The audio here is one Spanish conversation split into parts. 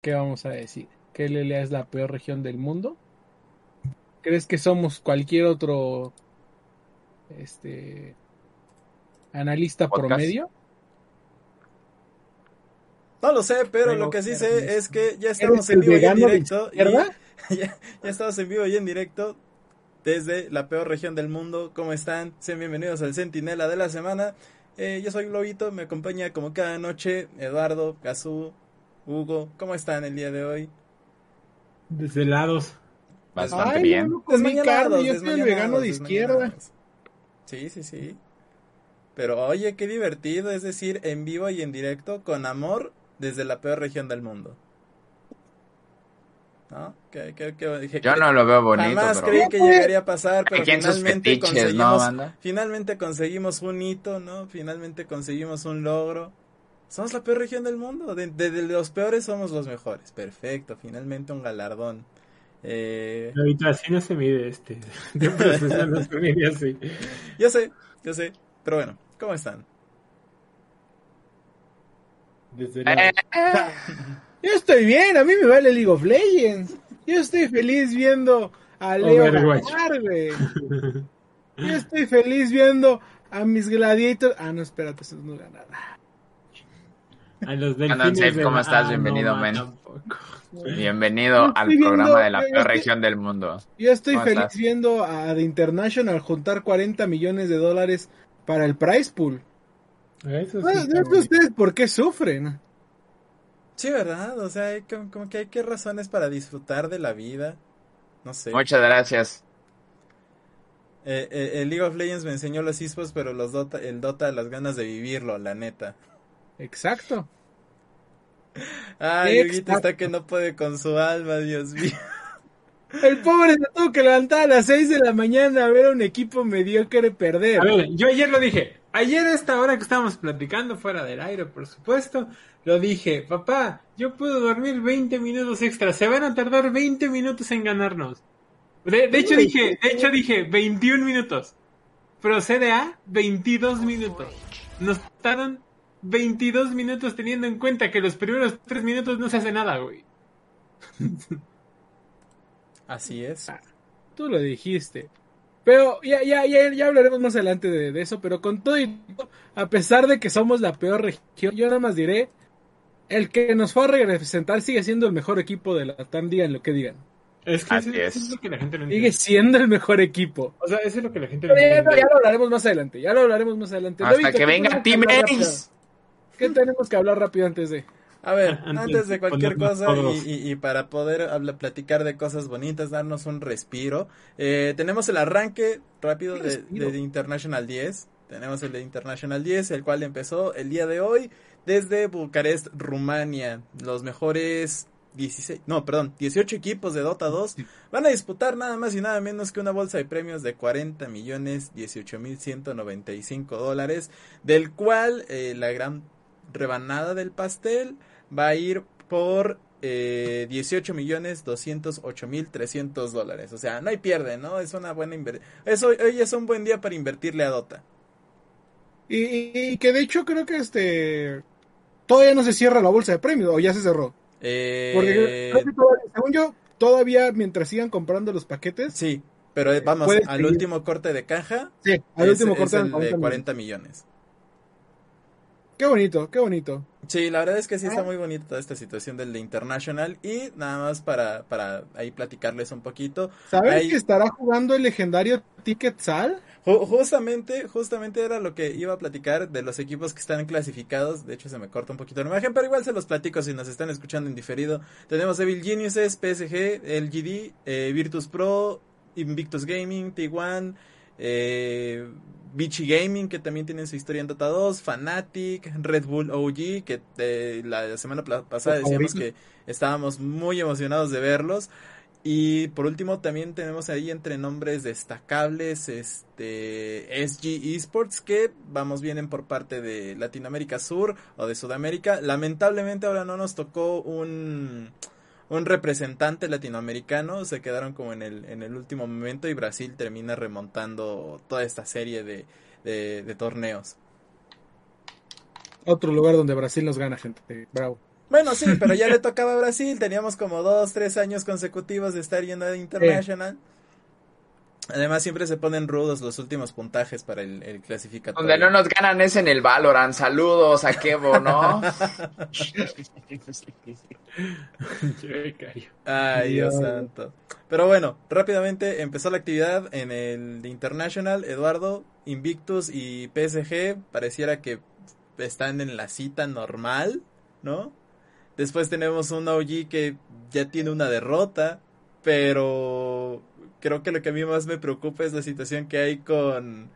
¿Qué vamos a decir? ¿Que LLA es la peor región del mundo? ¿Crees que somos cualquier otro este analista Podcast. promedio? No lo sé, pero Tengo lo que sí sé es que ya estamos en vivo y en directo. y- ya, ya estamos en vivo y en directo desde la peor región del mundo. ¿Cómo están? Sean bienvenidos al Centinela de la semana. Eh, yo soy Globito, me acompaña como cada noche Eduardo, Gazú, Hugo. ¿Cómo están el día de hoy? Desvelados. Bastante Ay, bien. no, no carne, yo soy el vegano de izquierda. Sí, sí, sí. Pero oye, qué divertido, es decir, en vivo y en directo, con amor, desde la peor región del mundo. ¿No? Que, que, que- dije Yo que no lo veo bonito, Jamás pero... creí que llegaría a pasar, pero finalmente fetiches, ¿no, conseguimos, banda? finalmente conseguimos un hito, ¿no? Finalmente conseguimos un logro. Somos la peor región del mundo. De, de- de los peores somos los mejores. Perfecto, finalmente un galardón. Eh, Ahorita así no se mide este. De proceso no se mide así. yo sé, yo sé. Pero bueno, ¿cómo están? Yo estoy bien, a mí me vale League of Legends. Yo estoy feliz viendo a Leo ganar, güey. Yo estoy feliz viendo a mis gladiators. Ah, no, espérate, eso no era nada. A los Alan delfines Safe, de- ¿cómo estás? Ah, Bienvenido, no, men. tampoco. Bienvenido al programa de la peor estoy- región del mundo. Yo estoy ¿Cómo feliz estás? viendo a The International juntar 40 millones de dólares para el prize pool. Eso sí No, está no sé bonito. ustedes por qué sufren. Sí, ¿verdad? O sea, hay como, como que hay que razones para disfrutar de la vida. No sé. Muchas gracias. Eh, eh, el League of Legends me enseñó los esports, pero los Dota, el Dota las ganas de vivirlo, la neta. Exacto. Ay. Yuguito está que no puede con su alma, Dios mío. El pobre se tuvo que levantar a las 6 de la mañana a ver a un equipo mediocre perder. A ver, yo ayer lo dije. Ayer a esta hora que estábamos platicando fuera del aire, por supuesto, lo dije, papá, yo puedo dormir 20 minutos extra, se van a tardar 20 minutos en ganarnos. De, de hecho dije, de hecho dije 21 minutos. Procede a 22 minutos. Nos tardan 22 minutos teniendo en cuenta que los primeros 3 minutos no se hace nada, güey. Así es. Tú lo dijiste. Pero ya, ya, ya, ya hablaremos más adelante de, de eso. Pero con todo y todo, a pesar de que somos la peor región, yo nada más diré: el que nos fue a representar sigue siendo el mejor equipo de la TAM, digan lo que digan. Es que Así es. es lo que la gente no Sigue siendo el mejor equipo. O sea, eso es lo que la gente no ya, entiende. ya lo hablaremos más adelante. Ya lo hablaremos más adelante. Hasta que ¿qué venga tenemos ¿Qué tenemos que hablar rápido antes de.? A ver, Antes antes de cualquier cosa y, y- y para poder habla- platicar de cosas bonitas, darnos un respiro, eh, tenemos el arranque rápido de- de International 10. Tenemos el de International 10, el cual empezó el día de hoy desde Bucarest, Rumania. Los mejores 16, no, perdón, 18 equipos de Dota 2 van a disputar nada más y nada menos que una bolsa de premios de 40 millones 18 mil 195 dólares, del cual eh, la gran rebanada del pastel va a ir por eh, 18 millones 208 mil 300 dólares. O sea, no hay pierde, ¿no? Es una buena inversión. Eso hoy es un buen día para invertirle a Dota. Y, y- y que de hecho creo que este. Todavía no se cierra la bolsa de premios, o ya se cerró. Eh, Porque creo que todavía- según yo, todavía mientras sigan comprando los paquetes. Sí, pero eh, vamos, al seguir. último corte de caja. Sí, al es- último es corte el eran 40 de millones. 40 millones. Qué bonito, qué bonito. Sí, la verdad es que sí Ah. está muy bonita toda esta situación del de International. Y nada más para, para ahí platicarles un poquito. ¿Sabes Ahí- que estará jugando el legendario Ticket Sal? Ju- Justamente, justamente era lo que iba a platicar de los equipos que están clasificados. De hecho, se me corta un poquito la imagen, pero igual se los platico si nos están escuchando en diferido. Tenemos Evil Geniuses, PSG, LGD, eh, Virtus Pro, Invictus Gaming, T1, eh, Vichy Gaming, que también tienen su historia en Dota 2, Fnatic, Red Bull OG, que eh, la semana pasada decíamos que estábamos muy emocionados de verlos. Y por último también tenemos ahí entre nombres destacables este SG Esports que vamos vienen por parte de Latinoamérica Sur o de Sudamérica. Lamentablemente ahora no nos tocó un un representante latinoamericano, se quedaron como en el en el último momento y Brasil termina remontando toda esta serie de de, de torneos. Otro lugar donde Brasil nos gana, gente. Bravo. Bueno, sí, pero ya le tocaba a Brasil. Teníamos como dos, tres años consecutivos de estar yendo a International. Además, siempre se ponen rudos los últimos puntajes para el, el clasificatorio. Donde no nos ganan es en el Valorant. Saludos a Kevo, ¿no? Ay, Dios santo. Pero bueno, rápidamente empezó la actividad en el International. Eduardo, Invictus y PSG pareciera que están en la cita normal, ¿no? Después tenemos un OG que ya tiene una derrota, pero creo que lo que a mí más me preocupa es la situación que hay con,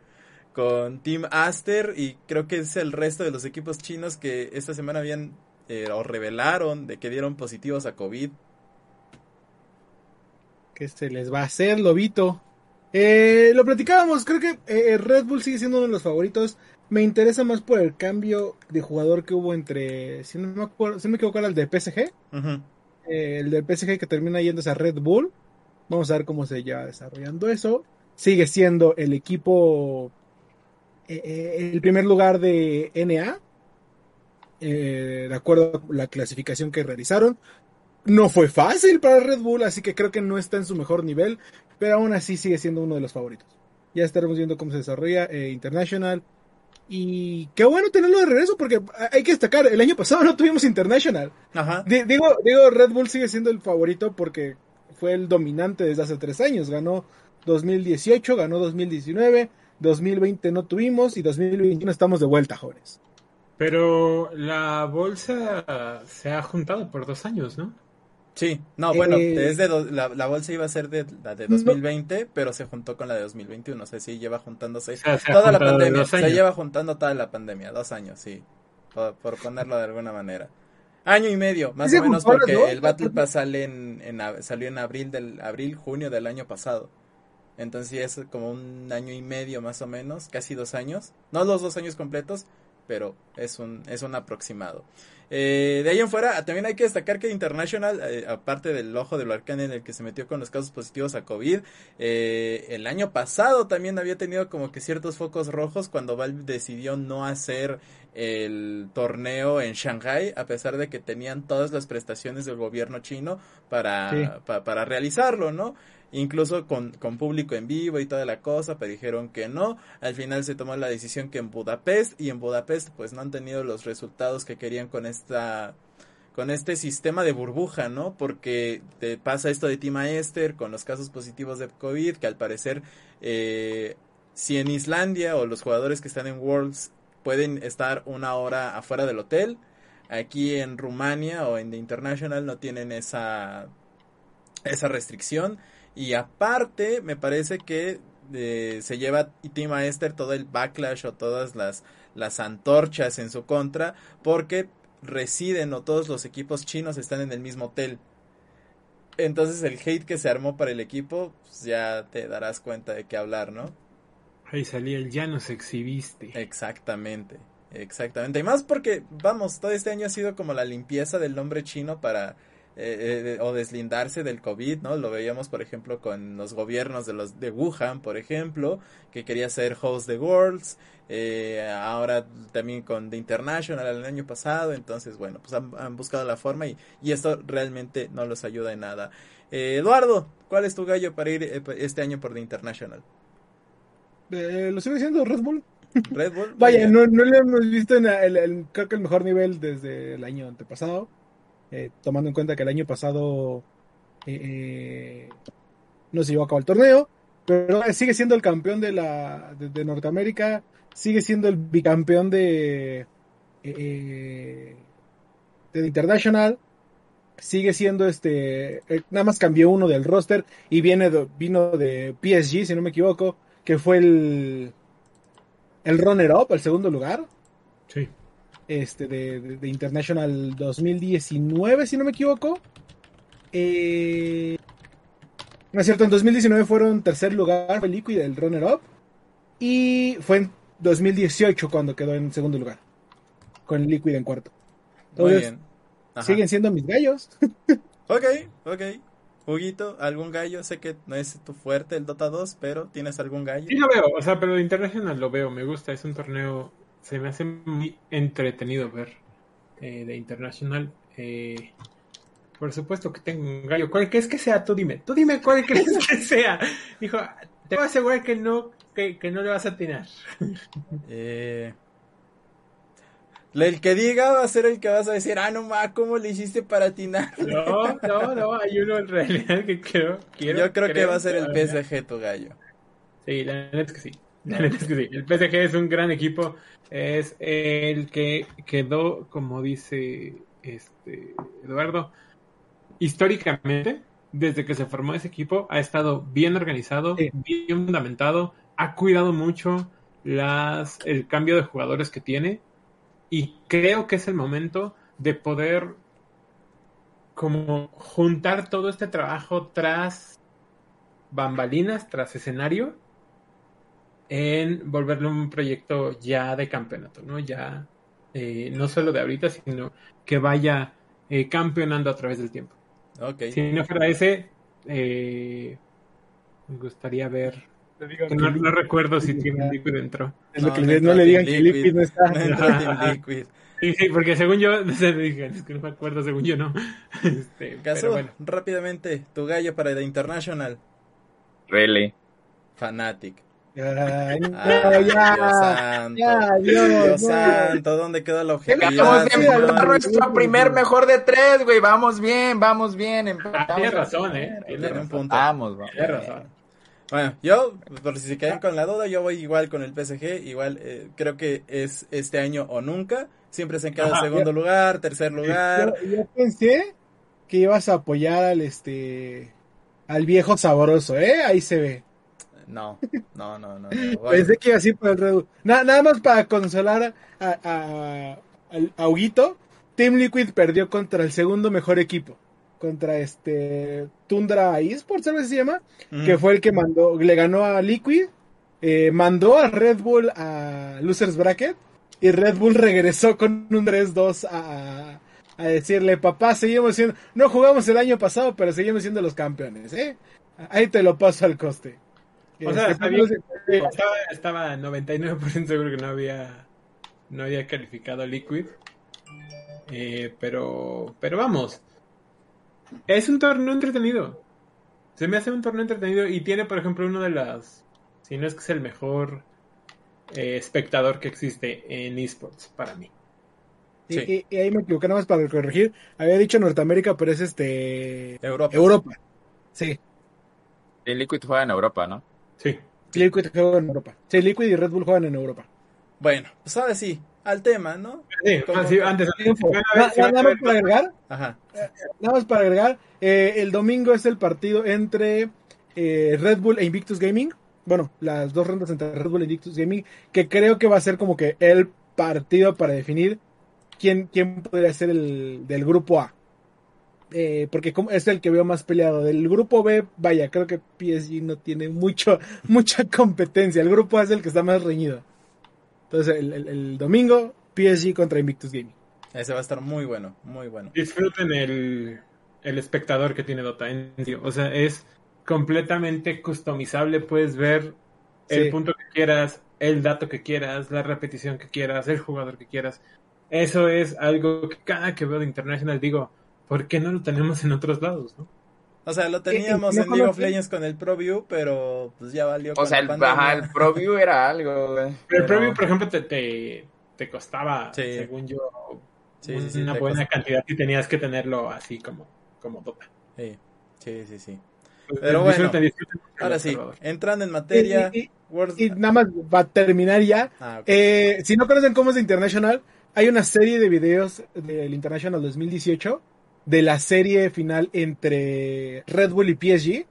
con Team Aster y creo que es el resto de los equipos chinos que esta semana habían eh, o revelaron de que dieron positivos a COVID. ¿Qué se les va a hacer, Lobito? Eh, lo platicábamos, creo que eh, Red Bull sigue siendo uno de los favoritos. Me interesa más por el cambio de jugador que hubo entre, si no me, acuerdo, si no me equivoco, era el de PSG. Eh, el del PSG que termina yéndose a Red Bull. Vamos a ver cómo se lleva desarrollando eso. Sigue siendo el equipo, eh, eh, el primer lugar de NA, eh, de acuerdo a la clasificación que realizaron. No fue fácil para Red Bull, así que creo que no está en su mejor nivel, pero aún así sigue siendo uno de los favoritos. Ya estaremos viendo cómo se desarrolla eh, International. Y qué bueno tenerlo de regreso, porque hay que destacar, el año pasado no tuvimos International. Ajá. Digo, digo, Red Bull sigue siendo el favorito porque fue el dominante desde hace tres años. Ganó 2018, ganó 2019, 2020 no tuvimos y 2021 estamos de vuelta, jóvenes. Pero la bolsa se ha juntado por dos años, ¿no? Sí, no, bueno, Eh, desde do- la, la bolsa iba a ser de la de 2020, pero se juntó con la de 2021, o sea, sí lleva juntándose O sea, se toda la pandemia, se lleva juntando toda la pandemia, dos años, sí, por, por ponerlo de alguna manera. Año y medio, más o menos, porque dos. el Battle Pass sale en, en salió en abril del abril junio del año pasado. Entonces es como un año y medio más o menos, casi dos años, no los dos años completos, pero es un es un aproximado. Eh, de ahí en fuera, también hay que destacar que International, eh, aparte del ojo del huracán en el que se metió con los casos positivos a COVID, eh, el año pasado también había tenido como que ciertos focos rojos cuando Valve decidió no hacer el torneo en Shanghai, a pesar de que tenían todas las prestaciones del gobierno chino para, Sí. pa- para realizarlo, ¿no? Incluso con, con público en vivo y toda la cosa, pero dijeron que no. Al final se tomó la decisión que en Budapest, y en Budapest pues no han tenido los resultados que querían con esta con este sistema de burbuja, ¿no? Porque te pasa esto de Tima Esther con los casos positivos de COVID, que al parecer eh, si en Islandia o los jugadores que están en Worlds pueden estar una hora afuera del hotel, aquí en Rumania o en The International no tienen esa esa restricción y aparte me parece que eh, se lleva Team Esther todo el backlash o todas las las antorchas en su contra porque residen o todos los equipos chinos están en el mismo hotel. Entonces el hate que se armó para el equipo, pues, ya te darás cuenta de qué hablar, ¿no? Ahí salía el ya nos exhibiste. Exactamente, exactamente. Y más porque, vamos, todo este año ha sido como la limpieza del nombre chino para eh, eh, o deslindarse del COVID, ¿no? Lo veíamos, por ejemplo, con los gobiernos de los de Wuhan, por ejemplo, que quería ser host de Worlds, eh, ahora también con The International el año pasado, entonces, bueno, pues han, han buscado la forma y, y esto realmente no los ayuda en nada. Eh, Eduardo, ¿cuál es tu gallo para ir eh, este año por The International? Eh, lo sigue siendo Red Bull. Red Bull. Vaya, no, no lo hemos visto en el, el- creo que el mejor nivel desde el año antepasado. eh, tomando en cuenta que el año pasado eh, no se llevó a cabo el torneo. Pero sigue siendo el campeón de la de, de Norteamérica. Sigue siendo el bicampeón de, de International. Sigue siendo este. nada más cambió uno del roster. Y viene vino de PSG, si no me equivoco. Que fue el, el runner-up, el segundo lugar, Sí. este, de, de- de International 2019, si no me equivoco. Eh, no es cierto, en 2019 fueron tercer lugar, fue Liquid el runner-up. Y fue en 2018 cuando quedó en segundo lugar, con Liquid en cuarto. Muy Entonces, bien. Ajá. siguen siendo mis gallos. Ok, ok. Huguito, ¿algún gallo? Sé que no es tu fuerte el Dota 2, pero ¿tienes algún gallo? Sí lo veo, o sea, pero International lo veo, me gusta, es un torneo, se me hace muy entretenido ver eh, de International. eh, por supuesto que tengo un gallo. ¿Cuál crees que sea? Tú dime, tú dime cuál crees que sea. Dijo, te voy a asegurar que no, que, que no le vas a atinar. Eh, el que diga va a ser el que vas a decir, ah, no ma, ¿cómo le hiciste para atinar? No, no, no, hay uno en realidad que quiero. quiero Yo creo que creo va a ser el PSG tu gallo. Sí, la neta es que sí. La neta es que sí. El PSG es un gran equipo. Es el que quedó, como dice este Eduardo, históricamente, desde que se formó ese equipo, ha estado bien organizado, Sí. bien fundamentado, ha cuidado mucho las, el cambio de jugadores que tiene. Y creo que es el momento de poder como juntar todo este trabajo tras bambalinas, tras escenario, en volverlo un proyecto ya de campeonato, ¿no? Ya eh, no solo de ahorita, sino que vaya eh, campeonando a través del tiempo. Si no fuera ese, eh, me gustaría ver. Que no, no recuerdo si Team Liquid entró. Es lo No, que no le- no, le digan Team que Liquid no está. No entró Team. Liquid. Sí, sí, porque según yo, no sé, dije, es que no me acuerdo, según yo no. Este, Caso, bueno. rápidamente, tu gallo para The International. Really. Fanatic. Ay, no, Ah, Dios ya, santo. ya, Dios, Dios no. santo, ¿dónde queda la objetividad? Vamos de empatar nuestro primer mejor de tres, güey. Vamos bien, vamos bien. Ah, tienes razón, eh. Tienes razón. vamos. Tienes razón. Bueno, yo, por si se quedan con la duda, yo voy igual con el PSG. Igual eh, creo que es este año o nunca. Siempre se queda en Ajá, segundo lugar, tercer lugar. Yo, yo pensé que ibas a apoyar al este al viejo sabroso, ¿eh? Ahí se ve. No, no, no, no. no. Bueno, Pensé que iba así por el Red. Na- nada más para consolar a, a, al- a Huguito, Team Liquid perdió contra el segundo mejor equipo. Contra este Tundra Esports, ¿sabes se llama? Que fue el que mandó, le ganó a Liquid, eh, mandó a Red Bull a Losers Bracket y Red Bull regresó con un 3-2 a, a decirle, papá, seguimos siendo, no jugamos el año pasado, pero seguimos siendo los campeones, ¿eh? Ahí te lo paso al coste. O sea, Este, está bien. eh, Estaba, estaba 99% seguro que no había no había calificado Liquid. Eh, pero pero vamos. Es un torneo entretenido. Se me hace un torneo entretenido y tiene, por ejemplo, uno de las si no es que es el mejor eh, espectador que existe en esports para mí. Y, Sí. y- y ahí me equivoqué nada más para corregir. Había dicho Norteamérica, pero es este Europa. Europa. Sí, El Liquid juega en Europa, ¿no? Sí. Liquid juega en Europa. Sí, Liquid y Red Bull juegan en Europa. Bueno, pues ahora sí, al tema, ¿no? Sí, ah, sí, antes, Nada más para agregar, Ajá. nada más para agregar, eh, el domingo es el partido entre eh, Red Bull e Invictus Gaming. Bueno, las dos rondas entre Red Bull e Invictus Gaming, que creo que va a ser como que el partido para definir quién, quién podría ser el del grupo A. Eh, porque como- es el que veo más peleado. Del grupo B, vaya, creo que PSG no tiene mucho, mucha competencia. El grupo A es el que está más reñido. Entonces, el, el- el domingo, PSG contra Invictus Gaming. Ese va a estar muy bueno, muy bueno. disfruten el, el espectador que tiene Dota. En serio. O sea, es completamente customizable. Puedes ver el Sí. punto que quieras, el dato que quieras, la repetición que quieras, el jugador que quieras. Eso es algo que cada que veo de International digo, ¿por qué no lo tenemos en otros lados? no? O sea, lo teníamos ¿no en League of? Legends con el ProView, pero pues ya valió O con sea, el, ajá, el ProView era algo. Pero el Pero- preview, por ejemplo, te, te, te costaba, Sí. según yo, Sí, sí, sí, una buena cantidad y tenías que tenerlo así como, como Dota. Sí, sí, sí, sí. Pues, Pero bueno, disfruten, disfruten el Ahora sí, entrando en materia, Y- y- World- Y nada más va a terminar ya. Ah. Eh, si no conocen cómo es International, hay una serie de videos del International 2018 de la serie final entre Red Bull y PSG,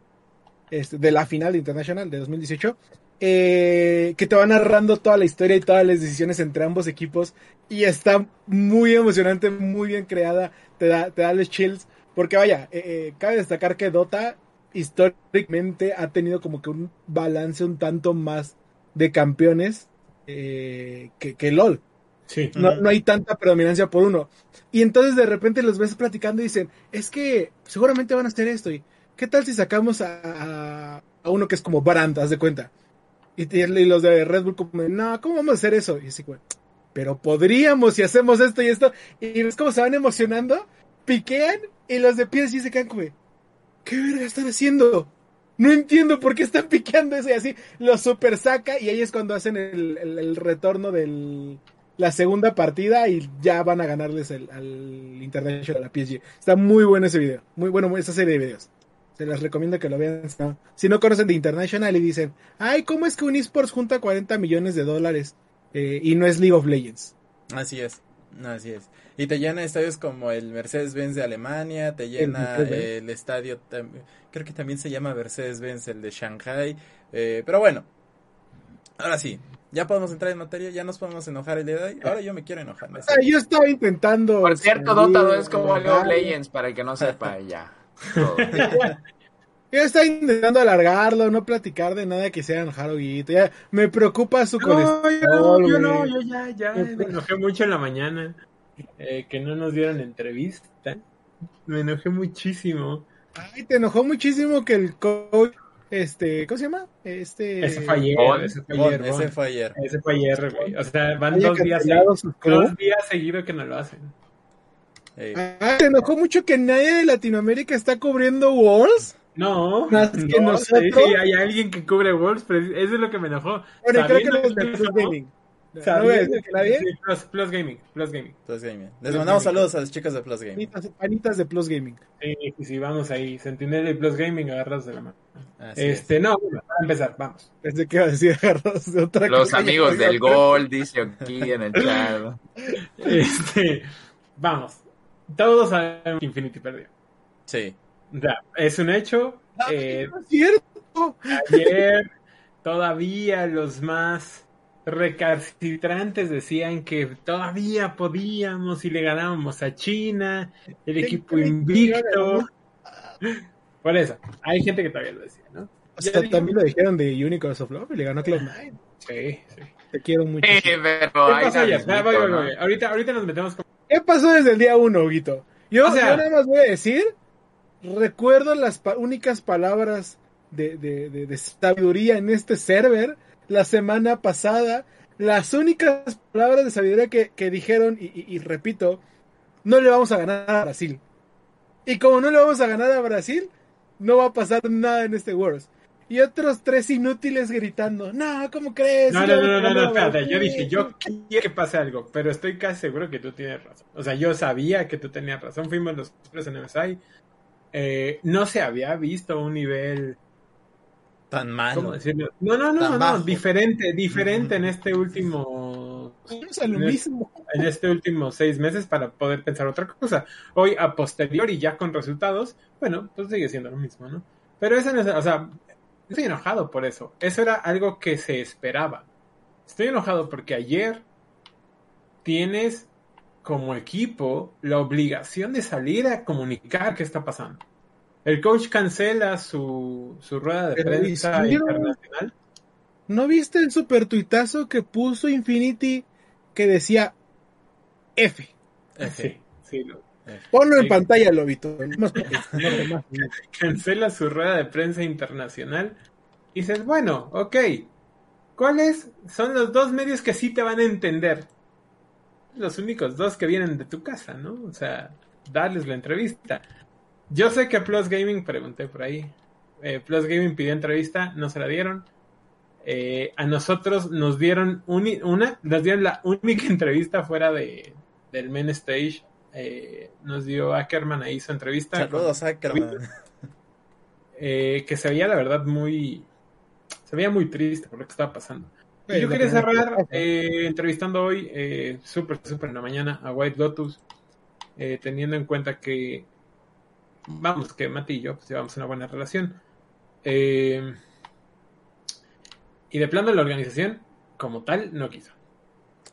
este, de la final de International de 2018. eh, que te va narrando toda la historia y todas las decisiones entre ambos equipos y está muy emocionante, muy bien creada, te da, te da los chills, porque vaya, eh, eh, cabe destacar que Dota históricamente ha tenido como que un balance un tanto más de campeones eh, que, que LOL. Sí. No, no hay tanta predominancia por uno. Y entonces de repente los ves platicando y dicen, es que seguramente van a hacer esto. ¿Y qué tal si sacamos a, a, a uno que es como Brand, haz de cuenta? Y, y los de Red Bull como, no, ¿cómo vamos a hacer eso? Y así, pero podríamos si hacemos esto y esto. Y ves cómo se van emocionando, piquean y los de PSG se quedan como, ¿qué verga están haciendo? No entiendo por qué están piqueando eso y así lo super saca y ahí es cuando hacen el, el, el retorno del la segunda partida y ya van a ganarles el, al International, a la PSG. Está muy bueno ese video, muy bueno esa serie de videos. Se les recomiendo que lo vean. ¿no? Si no conocen de International y dicen, ay, ¿cómo es que un eSports junta 40 millones de dólares eh, y no es League of Legends? Así es, así es. Y te llena estadios como el Mercedes-Benz de Alemania, te llena el, el estadio, creo que también se llama Mercedes-Benz el de Shanghai. Eh, pero bueno, ahora sí, ya podemos entrar en materia, ya nos podemos enojar el día de hoy. Ahora yo me quiero enojar. ¿no? Ah, yo estaba intentando. Por cierto, Dota 2 es como League of Legends, para el que no sepa, ya. Yo estaba intentando alargarlo, no platicar de nada que sea en Haruguito. Ya me preocupa su No, colesterol. yo no, yo no, yo ya, ya me enojé mucho en la mañana eh, que no nos dieron entrevista. Me enojé muchísimo. Ay, te enojó muchísimo que el coach, este, ¿cómo se llama? Este. Ese fue ayer, Bon, ese fue ayer, ese fue ayer. Ese fue ayer, güey. O sea, van dos días, club. dos días seguidos que no lo hacen. Ey. Ah, te enojó mucho que nadie de Latinoamérica está cubriendo Walls. No, Más que no, nosotros. sí, hay alguien que cubre Wolves, pero eso es lo que me enojó. Bueno, creo que los de Gaming. Sí, Plus, Plus Gaming, Plus Gaming. Plus Gaming. Les mandamos saludos a los chicos de Plus Gaming. Panitas, de Plus Gaming. Sí, sí, sí, vamos ahí. Sentinela y Plus Gaming agarrados de la mano. Así este, no, bueno, para empezar, vamos. Pensé que iba a decir agarrados de otra Los cosa. amigos del gol, dice aquí en el chat. Este, vamos. Todos sabemos que Infinity perdió. Sí. O sea, es un hecho. Ay, Eh, no es cierto. ayer todavía los más recalcitrantes decían que todavía podíamos y le ganábamos a China, el equipo invicto. Por eso, hay gente que todavía lo decía, ¿no? O sea, también lo dijeron de Unicorns of Love y le ganó Cloud9. Sí, sí. Te quiero mucho. Eh, pero ¿Qué ahí pasó Ah. Ahorita, ahorita nos metemos con... ¿Qué pasó desde el día uno, Huguito? Yo, O sea- yo nada más voy a decir, recuerdo las pa- únicas palabras de, de, de- de sabiduría en este server la semana pasada. Las únicas palabras de sabiduría que, que dijeron, y, y- y repito, no le vamos a ganar a Brasil. Y como no le vamos a ganar a Brasil, no va a pasar nada en este Worlds. Y otros tres inútiles gritando, no, ¿cómo crees? No, no, no, no, no, espérate. Yo Brasil". dije, yo quiero que pase algo, pero estoy casi seguro que tú tienes razón. O sea, yo sabía que tú tenías razón. Fuimos los tres en MSI. Eh, no se había visto un nivel, Tan ¿cómo malo. decirlo? No, no, no, no, bajo. diferente, diferente en este último, a lo en mismo. en este último seis meses para poder pensar otra cosa. Hoy, a posteriori, ya con resultados, bueno, pues sigue siendo lo mismo, ¿no? Pero eso no es, o sea, estoy enojado por eso. Eso era algo que se esperaba. Estoy enojado porque ayer tienes como equipo la obligación de salir a comunicar qué está pasando. El coach cancela su, su rueda de prensa internacional. ¿No viste el super tuitazo que puso Infinity que decía F? Sí, sí, lo- Ponlo en Sí. pantalla, Lobito. Más más. cancela su rueda de prensa internacional. Y dices, bueno, ok, ¿cuáles son los dos medios que sí te van a entender? Los únicos dos que vienen de tu casa, ¿no? O sea, darles la entrevista. Yo sé que Plus Gaming, pregunté por ahí, eh, Plus Gaming pidió entrevista, no se la dieron. Eh, a nosotros nos dieron uni- una, nos dieron la única entrevista fuera de, del main stage. Eh, nos dio Ackerman ahí su entrevista. Saludos, Ackerman. eh, que se veía la verdad muy se veía muy triste por lo que estaba pasando y yo quería cerrar entrevistando hoy eh, súper súper en la mañana a White Lotus teniendo en cuenta que vamos que Mati y yo pues llevamos una buena relación Eh, Y de plano la organización, como tal, no quiso.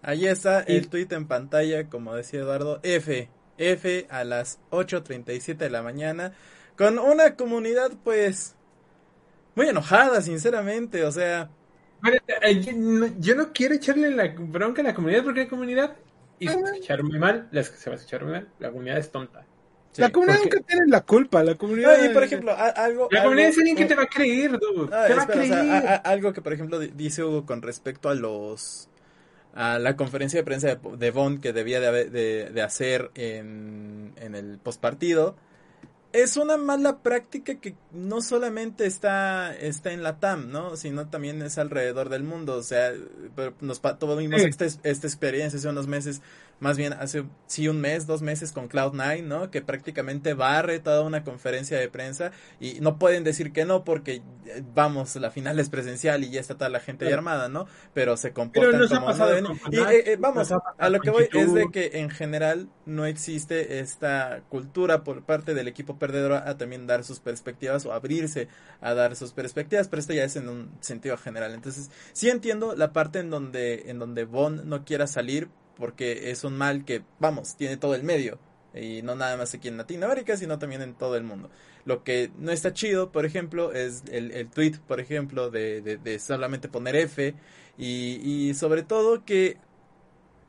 Ahí está Y- el tweet en pantalla, como decía Eduardo, F, F a las 8.37 de la mañana, con una comunidad pues muy enojada, sinceramente, o sea, eh, yo, no, quiero echarle la bronca a la comunidad porque la comunidad, y se va a escuchar muy mal, se va a escuchar muy mal, la comunidad es tonta. Sí. La comunidad porque- nunca tiene la culpa, la comunidad... No, y por ejemplo, algo... La algo- comunidad es alguien que te va a creer, dude. Ah, te va a espera, o sea, creer. a- a- algo que por ejemplo di- dice Hugo con respecto a los a la conferencia de prensa de, de Bond que debía de, haber- de, de hacer en, en el postpartido es una mala práctica que no solamente está, está en la TAM, ¿no? Sino también es alrededor del mundo. O sea, pero nos pa- tuvimos Sí. esta, esta experiencia hace unos meses, más bien hace sí un mes, dos meses con Cloud9, ¿no? Que prácticamente barre toda una conferencia de prensa y no pueden decir que no porque, eh, vamos, la final es presencial y ya está toda la gente ahí armada, ¿no? Pero se comportan ha como no deben. Y, eh, eh, vamos, a lo que voy es de que en general no existe esta cultura por parte del equipo perdedor a también dar sus perspectivas o abrirse a dar sus perspectivas, pero esto ya es en un sentido general. Entonces, sí entiendo la parte en donde en donde Bond no quiera salir porque es un mal que, vamos, tiene todo el medio y no nada más aquí en Latinoamérica, sino también en todo el mundo. Lo que no está chido, por ejemplo, es el, el tweet, por ejemplo, de, de, de solamente poner F y, y sobre todo que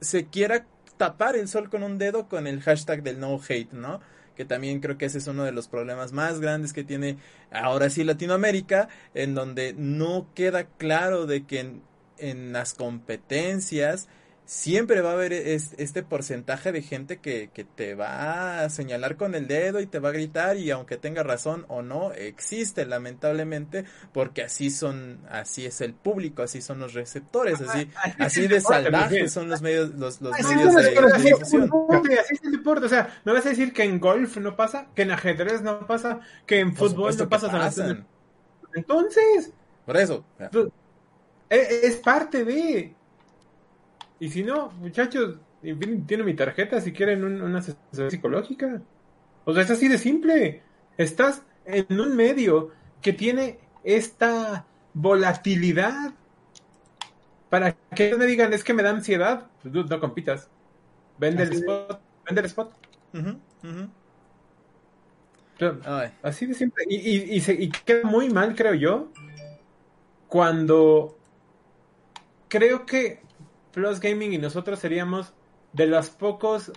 se quiera tapar el sol con un dedo con el hashtag del no hate, ¿no? Que también creo que ese es uno de los problemas más grandes que tiene ahora sí Latinoamérica, en donde no queda claro de que en, en las competencias siempre va a haber es- este porcentaje de gente que, que te va a señalar con el dedo y te va a gritar y aunque tenga razón o no, existe lamentablemente porque así son, así es el público, así son los receptores, así, así de salvajes son los medios, los, los Así medios es, de, de así es el deporte, es. O sea, ¿me vas a decir que en golf no pasa? ¿Que en ajedrez no pasa? ¿Que en fútbol no pasa? pasan. Entonces, Por eso, o sea, e- es parte de... Y si no, muchachos, en fin, tiene mi tarjeta si quieren un- una asesoría psicológica. O sea, es así de simple. Estás en un medio que tiene esta volatilidad. Para que me digan, es que me da ansiedad, pues dude, no compitas. Vende el Así spot, vende el spot. Así de simple. Y, y, y, se- y queda muy mal, creo yo, cuando creo que Plus Gaming y nosotros seríamos de las pocos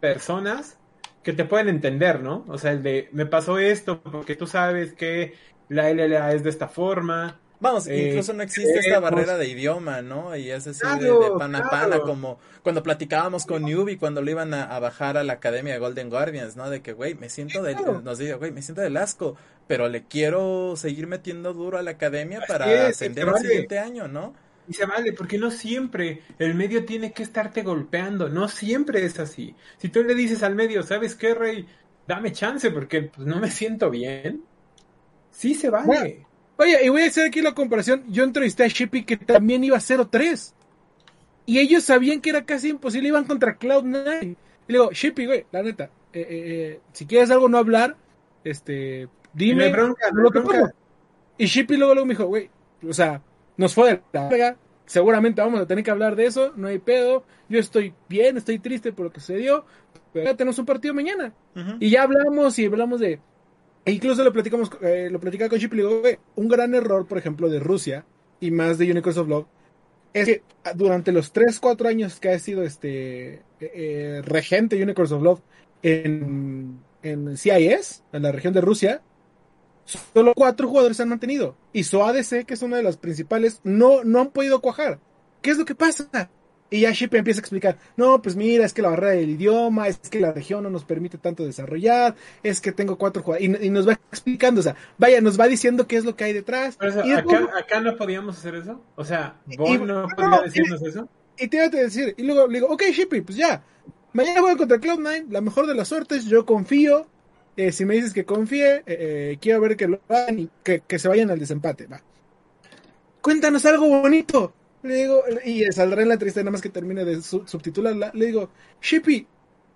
personas que te pueden entender, ¿no? O sea, el de, me pasó esto porque tú sabes que la LLA es de esta forma. Vamos, Eh, incluso no existe esta barrera de idioma, ¿no? Y es así de- Claro, de, pana a pana, como cuando platicábamos con Newbie cuando lo iban a, a bajar a la academia de Golden Guardians, ¿no? De que, güey, me siento del, Claro. nos dice, güey, me siento del asco, pero le quiero seguir metiendo duro a la academia Así para es, ascender al vale. siguiente año, ¿no? Y se vale, porque no siempre el medio tiene que estarte golpeando, no siempre es así. Si tú le dices al medio, ¿sabes qué, Rey? Dame chance porque pues, no me siento bien. Sí se vale. Bueno, Oye, y voy a hacer aquí la comparación. Yo entrevisté a Shippy que también iba 0-3. Y ellos sabían que era casi imposible, iban contra Cloud9. Y le digo, Shippy, güey, la neta, eh, eh, eh, si quieres algo no hablar, este, Y dime. hay bronca, no lo bronca. Y Shippy luego, luego me dijo, güey, o sea, nos fue de la verga. Seguramente vamos a tener que hablar de eso, no hay pedo. Yo estoy bien, estoy triste por lo que sucedió. Pero ya tenemos un partido mañana. Y ya hablamos y hablamos de. E incluso lo platicamos, eh, lo platicaba con Chip y le digo, "Güey, un gran error, por ejemplo, de Rusia y más de Unicorns of Love, es que durante los 3, 4 años que ha sido este eh, eh, regente Unicorns of Love en, en CIS, en la región de Rusia, solo cuatro jugadores se han mantenido. Y su ADC, que es una de las principales, no, no han podido cuajar. ¿Qué es lo que pasa? Y ya Ship empieza a explicar, no, pues mira, es que la barrera del idioma, es que la región no nos permite tanto desarrollar, es que tengo cuatro jugadores, y, y nos va explicando, o sea, vaya, nos va diciendo qué es lo que hay detrás. Por eso, y, después- acá, acá no podíamos hacer eso. O sea, Y- vos y- no no, podía no, decirnos eso. y te iba a decir, y luego le digo, ok, Shippy, pues ya, mañana voy contra Cloud9, la mejor de las suertes, yo confío, eh, si me dices que confíe, eh, eh, quiero ver que lo hagan y que, que se vayan al desempate, va. Cuéntanos algo bonito. Le digo, y saldrá en la entrevista nada más que termine de su- subtitularla. Le digo, Shippy,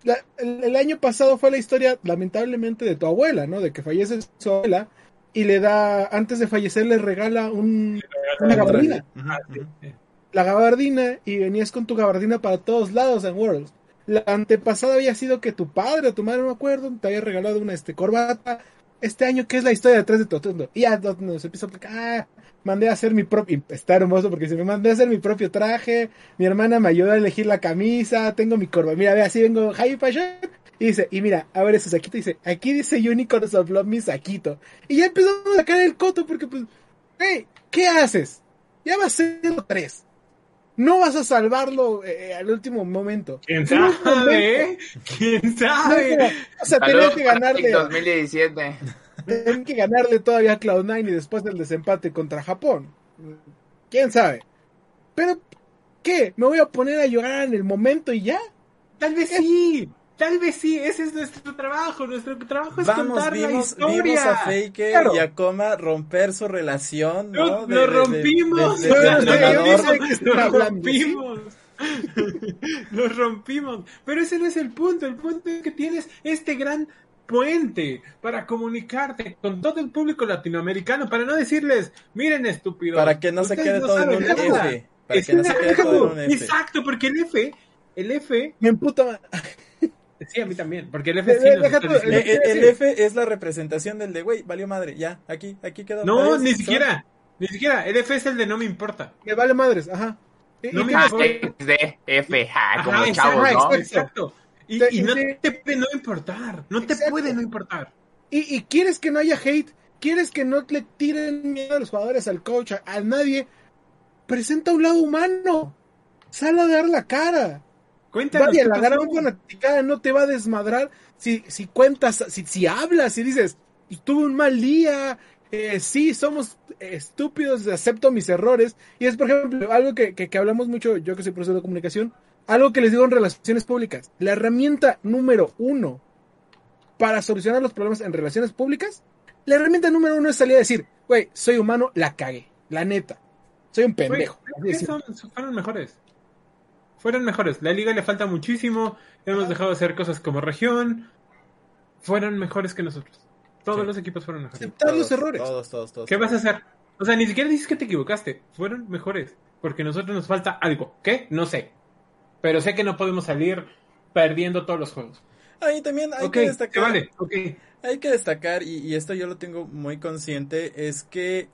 la- el, el año pasado fue la historia, lamentablemente, de tu abuela, ¿no? De que fallece su abuela. y le da, antes de fallecer, le regala un, una gabardina. La gabardina y venías con tu gabardina para todos lados en Worlds. La antepasada había sido que tu padre o tu madre, no me acuerdo, te había regalado una este, corbata. Este año, ¿qué es la historia detrás de todo? Y ya no, no, se empieza a explicar, ah, mandé a hacer mi propio, está hermoso porque se me mandé a hacer mi propio traje, mi hermana me ayudó a elegir la camisa, tengo mi corbata, mira, ve, así vengo high fashion, y dice, y mira, a ver ese saquito, dice, aquí dice Unicorns of Love, mi saquito. Y ya empezamos a sacar el coto porque, pues, hey, ¿qué haces? Ya va a ser tres. No vas a salvarlo eh, al último momento. ¿Quién momento- sabe? ¿Quién sabe? o sea, tenías que ganarle, Tactic 2017. tenían que ganarle todavía a Cloud9 y después del desempate contra Japón. ¿Quién sabe? Pero, ¿qué? ¿Me voy a poner a llorar en el momento y ya? Tal vez sí. Tal vez sí. Ese es nuestro trabajo. Nuestro trabajo es Vamos, contar la vimos, historia. vimos a Faker Claro. y a Coma romper su relación, Lo, ¿no? lo rompimos. Lo rompimos. Lo rompimos. Pero ese no es el punto. El punto es que tienes este gran puente para comunicarte con todo el público latinoamericano, para no decirles, miren estúpidos. Para que no se quede todo en un nada". F. Para que no se quede todo en un F. Exacto, porque el F, el F, Me emputa. Sí, a mí también, porque el F De- sí deja está tú, diciendo- Eh, eh, El, F es la representación del de, güey, valió madre, ya, aquí, aquí quedó. No, ni son- siquiera, ni siquiera, el F es el de no me importa. Me vale madres, ajá. No me importa. XD, F, ja, como Ajá, chavos, exacto, ¿no? Exacto. Y, no sí. te puede no importar, no te Exacto. puede no importar. Y, y quieres que no haya hate, quieres que no le tiren miedo a los jugadores, al coach, a, a nadie. Presenta un lado humano. Sal a dar la cara. Cuéntanos. Vaya, ¿qué la gran fanaticada no te va a desmadrar si, si cuentas, si, si hablas y dices, tuve un mal día, eh, sí, somos estúpidos, acepto mis errores. Y es, por ejemplo, algo que, que, que hablamos mucho, yo que soy profesor de comunicación, algo que les digo en relaciones públicas. La herramienta número uno para solucionar los problemas en relaciones públicas, la herramienta número uno es salir a decir, güey, soy humano, la cagué, la neta. Soy un pendejo. son- son- fueron mejores. Fueron mejores. La liga le falta muchísimo. Hemos dejado de hacer cosas como región. Fueron mejores que nosotros. Todos Sí. los equipos fueron mejores. Aceptar los errores. Todos, todos, todos. ¿Qué vas a hacer? O sea, ni siquiera dices que te equivocaste. Fueron mejores. Porque a nosotros nos falta algo. ¿Qué? No sé. Pero sé que no podemos salir perdiendo todos los juegos. Ahí también hay que destacar. vale. Ok. Hay que destacar, y, y esto yo lo tengo muy consciente, es que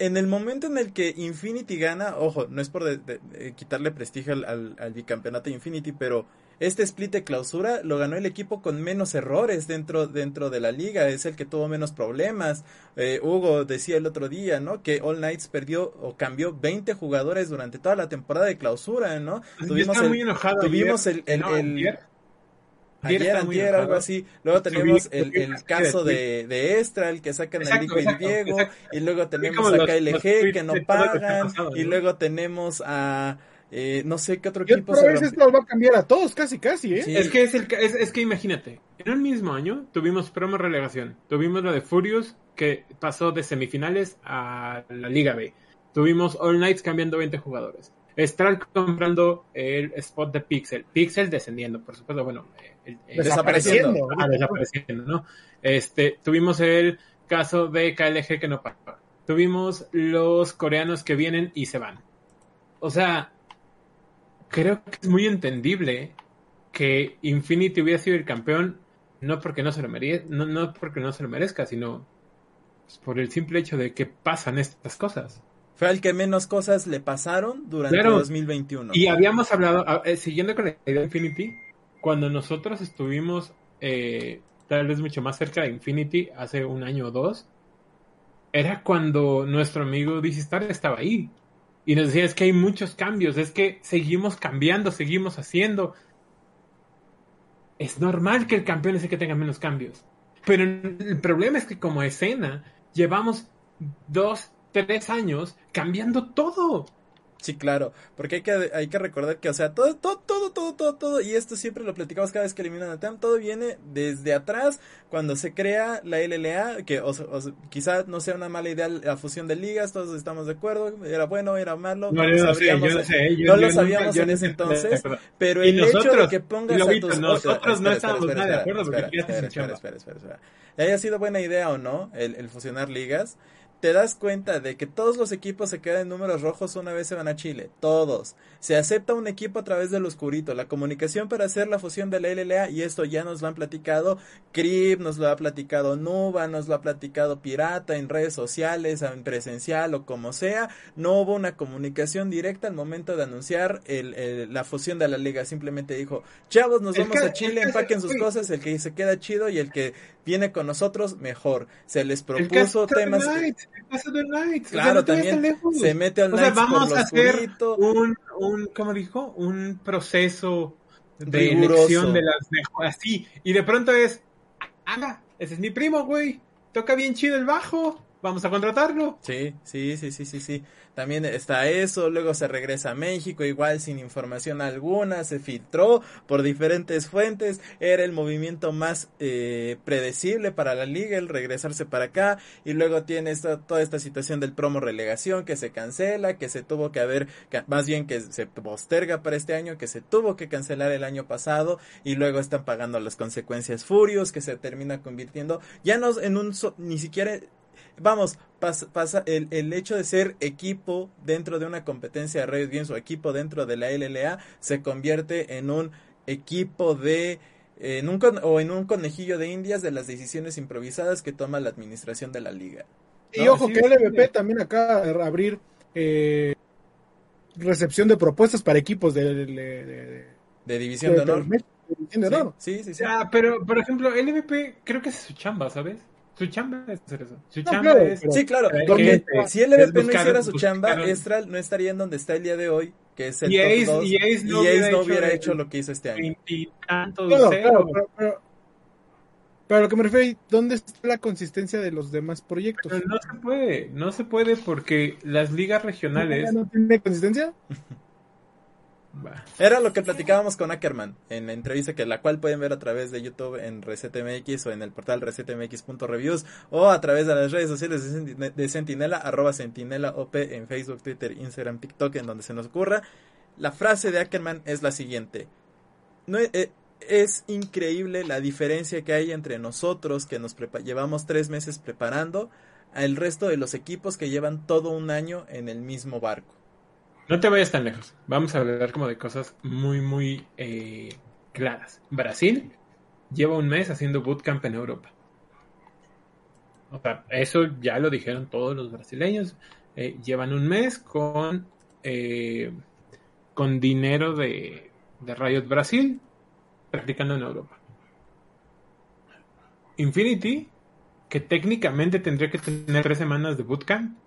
en el momento en el que Infinity gana, ojo, no es por de- quitarle prestigio al, al- al bicampeonato de Infinity, pero este split de clausura lo ganó el equipo con menos errores dentro, dentro de la liga, es el que tuvo menos problemas. Eh, Hugo decía el otro día, ¿no? Que All Knights perdió o cambió 20 jugadores durante toda la temporada de clausura, ¿no? Yo estaba muy enojado tuvimos ayer. el- el- No, el- ayer. Ayer algo así. Luego tenemos el, el caso de, el que sacan a Exacto, Nico y Diego. exacto. Y luego tenemos a los- los KLG que no pagan. Y luego tenemos a. eh, no sé qué otro Yo equipo otra se nos va a cambiar a todos, casi, casi, ¿eh? Sí. Es que es el ca- es, es que imagínate, en un mismo año tuvimos promo relegación, tuvimos lo de Furious que pasó de semifinales a la Liga B, tuvimos All Knights cambiando 20 jugadores, Stral comprando el spot de Pixel, Pixel descendiendo, por supuesto, bueno, eh, el- el- Desapareciendo. Ah, desapareciendo, ¿no? Este, tuvimos el caso de KLG que no paga. Tuvimos los coreanos que vienen y se van. O sea, creo que es muy entendible que Infinity hubiera sido el campeón no porque no se lo merezca, no, no porque no se lo merezca, sino pues, por el simple hecho de que pasan estas cosas. Fue al que menos cosas le pasaron durante Claro. 2021. Y habíamos hablado, eh, siguiendo con la idea de Infinity, cuando nosotros estuvimos eh, tal vez mucho más cerca de Infinity hace un año o dos, era cuando nuestro amigo DC Star estaba ahí. Y nos decía, es que hay muchos cambios, es que seguimos cambiando, seguimos haciendo. Es normal que el campeón es el que tenga menos cambios. Pero el problema es que como escena llevamos dos, tres años cambiando todo Sí, claro, porque hay que, hay que recordar que, o sea, todo, todo, todo, todo, todo, todo, y esto siempre lo platicamos cada vez que eliminan a TAM, todo viene desde atrás, cuando se crea la LLA, que o, quizás no sea una mala idea la fusión de ligas, todos estamos de acuerdo, era bueno, era malo, no, no, sabíamos, no, sé, yo, no lo sabíamos en ese entonces, pero el hecho de que pongas a tus... Nosotros no estábamos nada de acuerdo, porque espera, espera, espera, espera, espera, haya sido buena idea o no el, el fusionar ligas, te das cuenta de que todos los equipos se quedan en números rojos una vez se van a Chile. Todos. Se acepta un equipo a través del oscurito. La comunicación para hacer la fusión de la LLA, y esto ya nos lo han platicado. Crip nos lo ha platicado Nuba, nos lo ha platicado Pirata en redes sociales, en presencial o como sea. No hubo una comunicación directa al momento de anunciar el, la fusión de la liga. Simplemente dijo, chavos, nos vamos a Chile, empaquen sus cosas, el que se queda chido y el que viene con nosotros, mejor. Se les propuso temas. Claro, también se mete al o sea, vamos a hacer un, un, ¿cómo dijo? Un proceso de elección de las mejores. Así. Y de pronto es, ah, ese es mi primo, güey. Toca bien chido el bajo. Vamos a contratarlo. Sí, sí, sí, sí, sí, sí. También está eso, luego se regresa a México, igual sin información alguna, se filtró por diferentes fuentes, era el movimiento más eh, predecible para la liga, el regresarse para acá, y luego tiene esta, toda esta situación del promo relegación que se cancela, que se tuvo que haber, más bien que se posterga para este año, que se tuvo que cancelar el año pasado, y luego están pagando las consecuencias furios, que se termina convirtiendo ya no en un, ni siquiera vamos, pasa, el, el, hecho de ser equipo dentro de una competencia de Riot Games o equipo dentro de la LLA se convierte en un equipo de en un o en un conejillo de indias de las decisiones improvisadas que toma la administración de la liga. Y ojo que LVP también acá abrir eh, recepción de propuestas para equipos de, de, división de, honor. Sí, sí, sí. Ah, pero por ejemplo, LVP creo que es su chamba, ¿sabes? Su chamba es hacer eso. Su chamba es. Sí, claro. Porque si el LVP no hiciera su chamba, Estral no estaría en donde está el día de hoy, que es el y Ace, top 2, y Ace no, y hubiera, no hubiera hecho, lo que hizo este año. Claro, claro, pero, pero, pero, lo que me refiero, ¿dónde está la consistencia de los demás proyectos? Pero no se puede, no se puede porque las ligas regionales. ¿No tiene consistencia? Era lo que platicábamos con Ackerman en la entrevista que la cual pueden ver a través de YouTube en ResetMX o en el portal resetmx.reviews o a través de las redes sociales de Sentinela, arroba Sentinela OP en Facebook, Twitter, Instagram, TikTok, en donde se nos ocurra. La frase de Ackerman es la siguiente. No, eh, es increíble la diferencia que hay entre nosotros que nos llevamos tres meses preparando al resto de los equipos que llevan todo un año en el mismo barco. No te vayas tan lejos. Vamos a hablar como de cosas muy, muy eh, claras. Brasil lleva un mes haciendo bootcamp en Europa. O sea, eso ya lo dijeron todos los brasileños. Eh, llevan un mes con, eh, con dinero de, de Riot Brasil practicando en Europa. Infinity, que técnicamente tendría que tener tres semanas de bootcamp,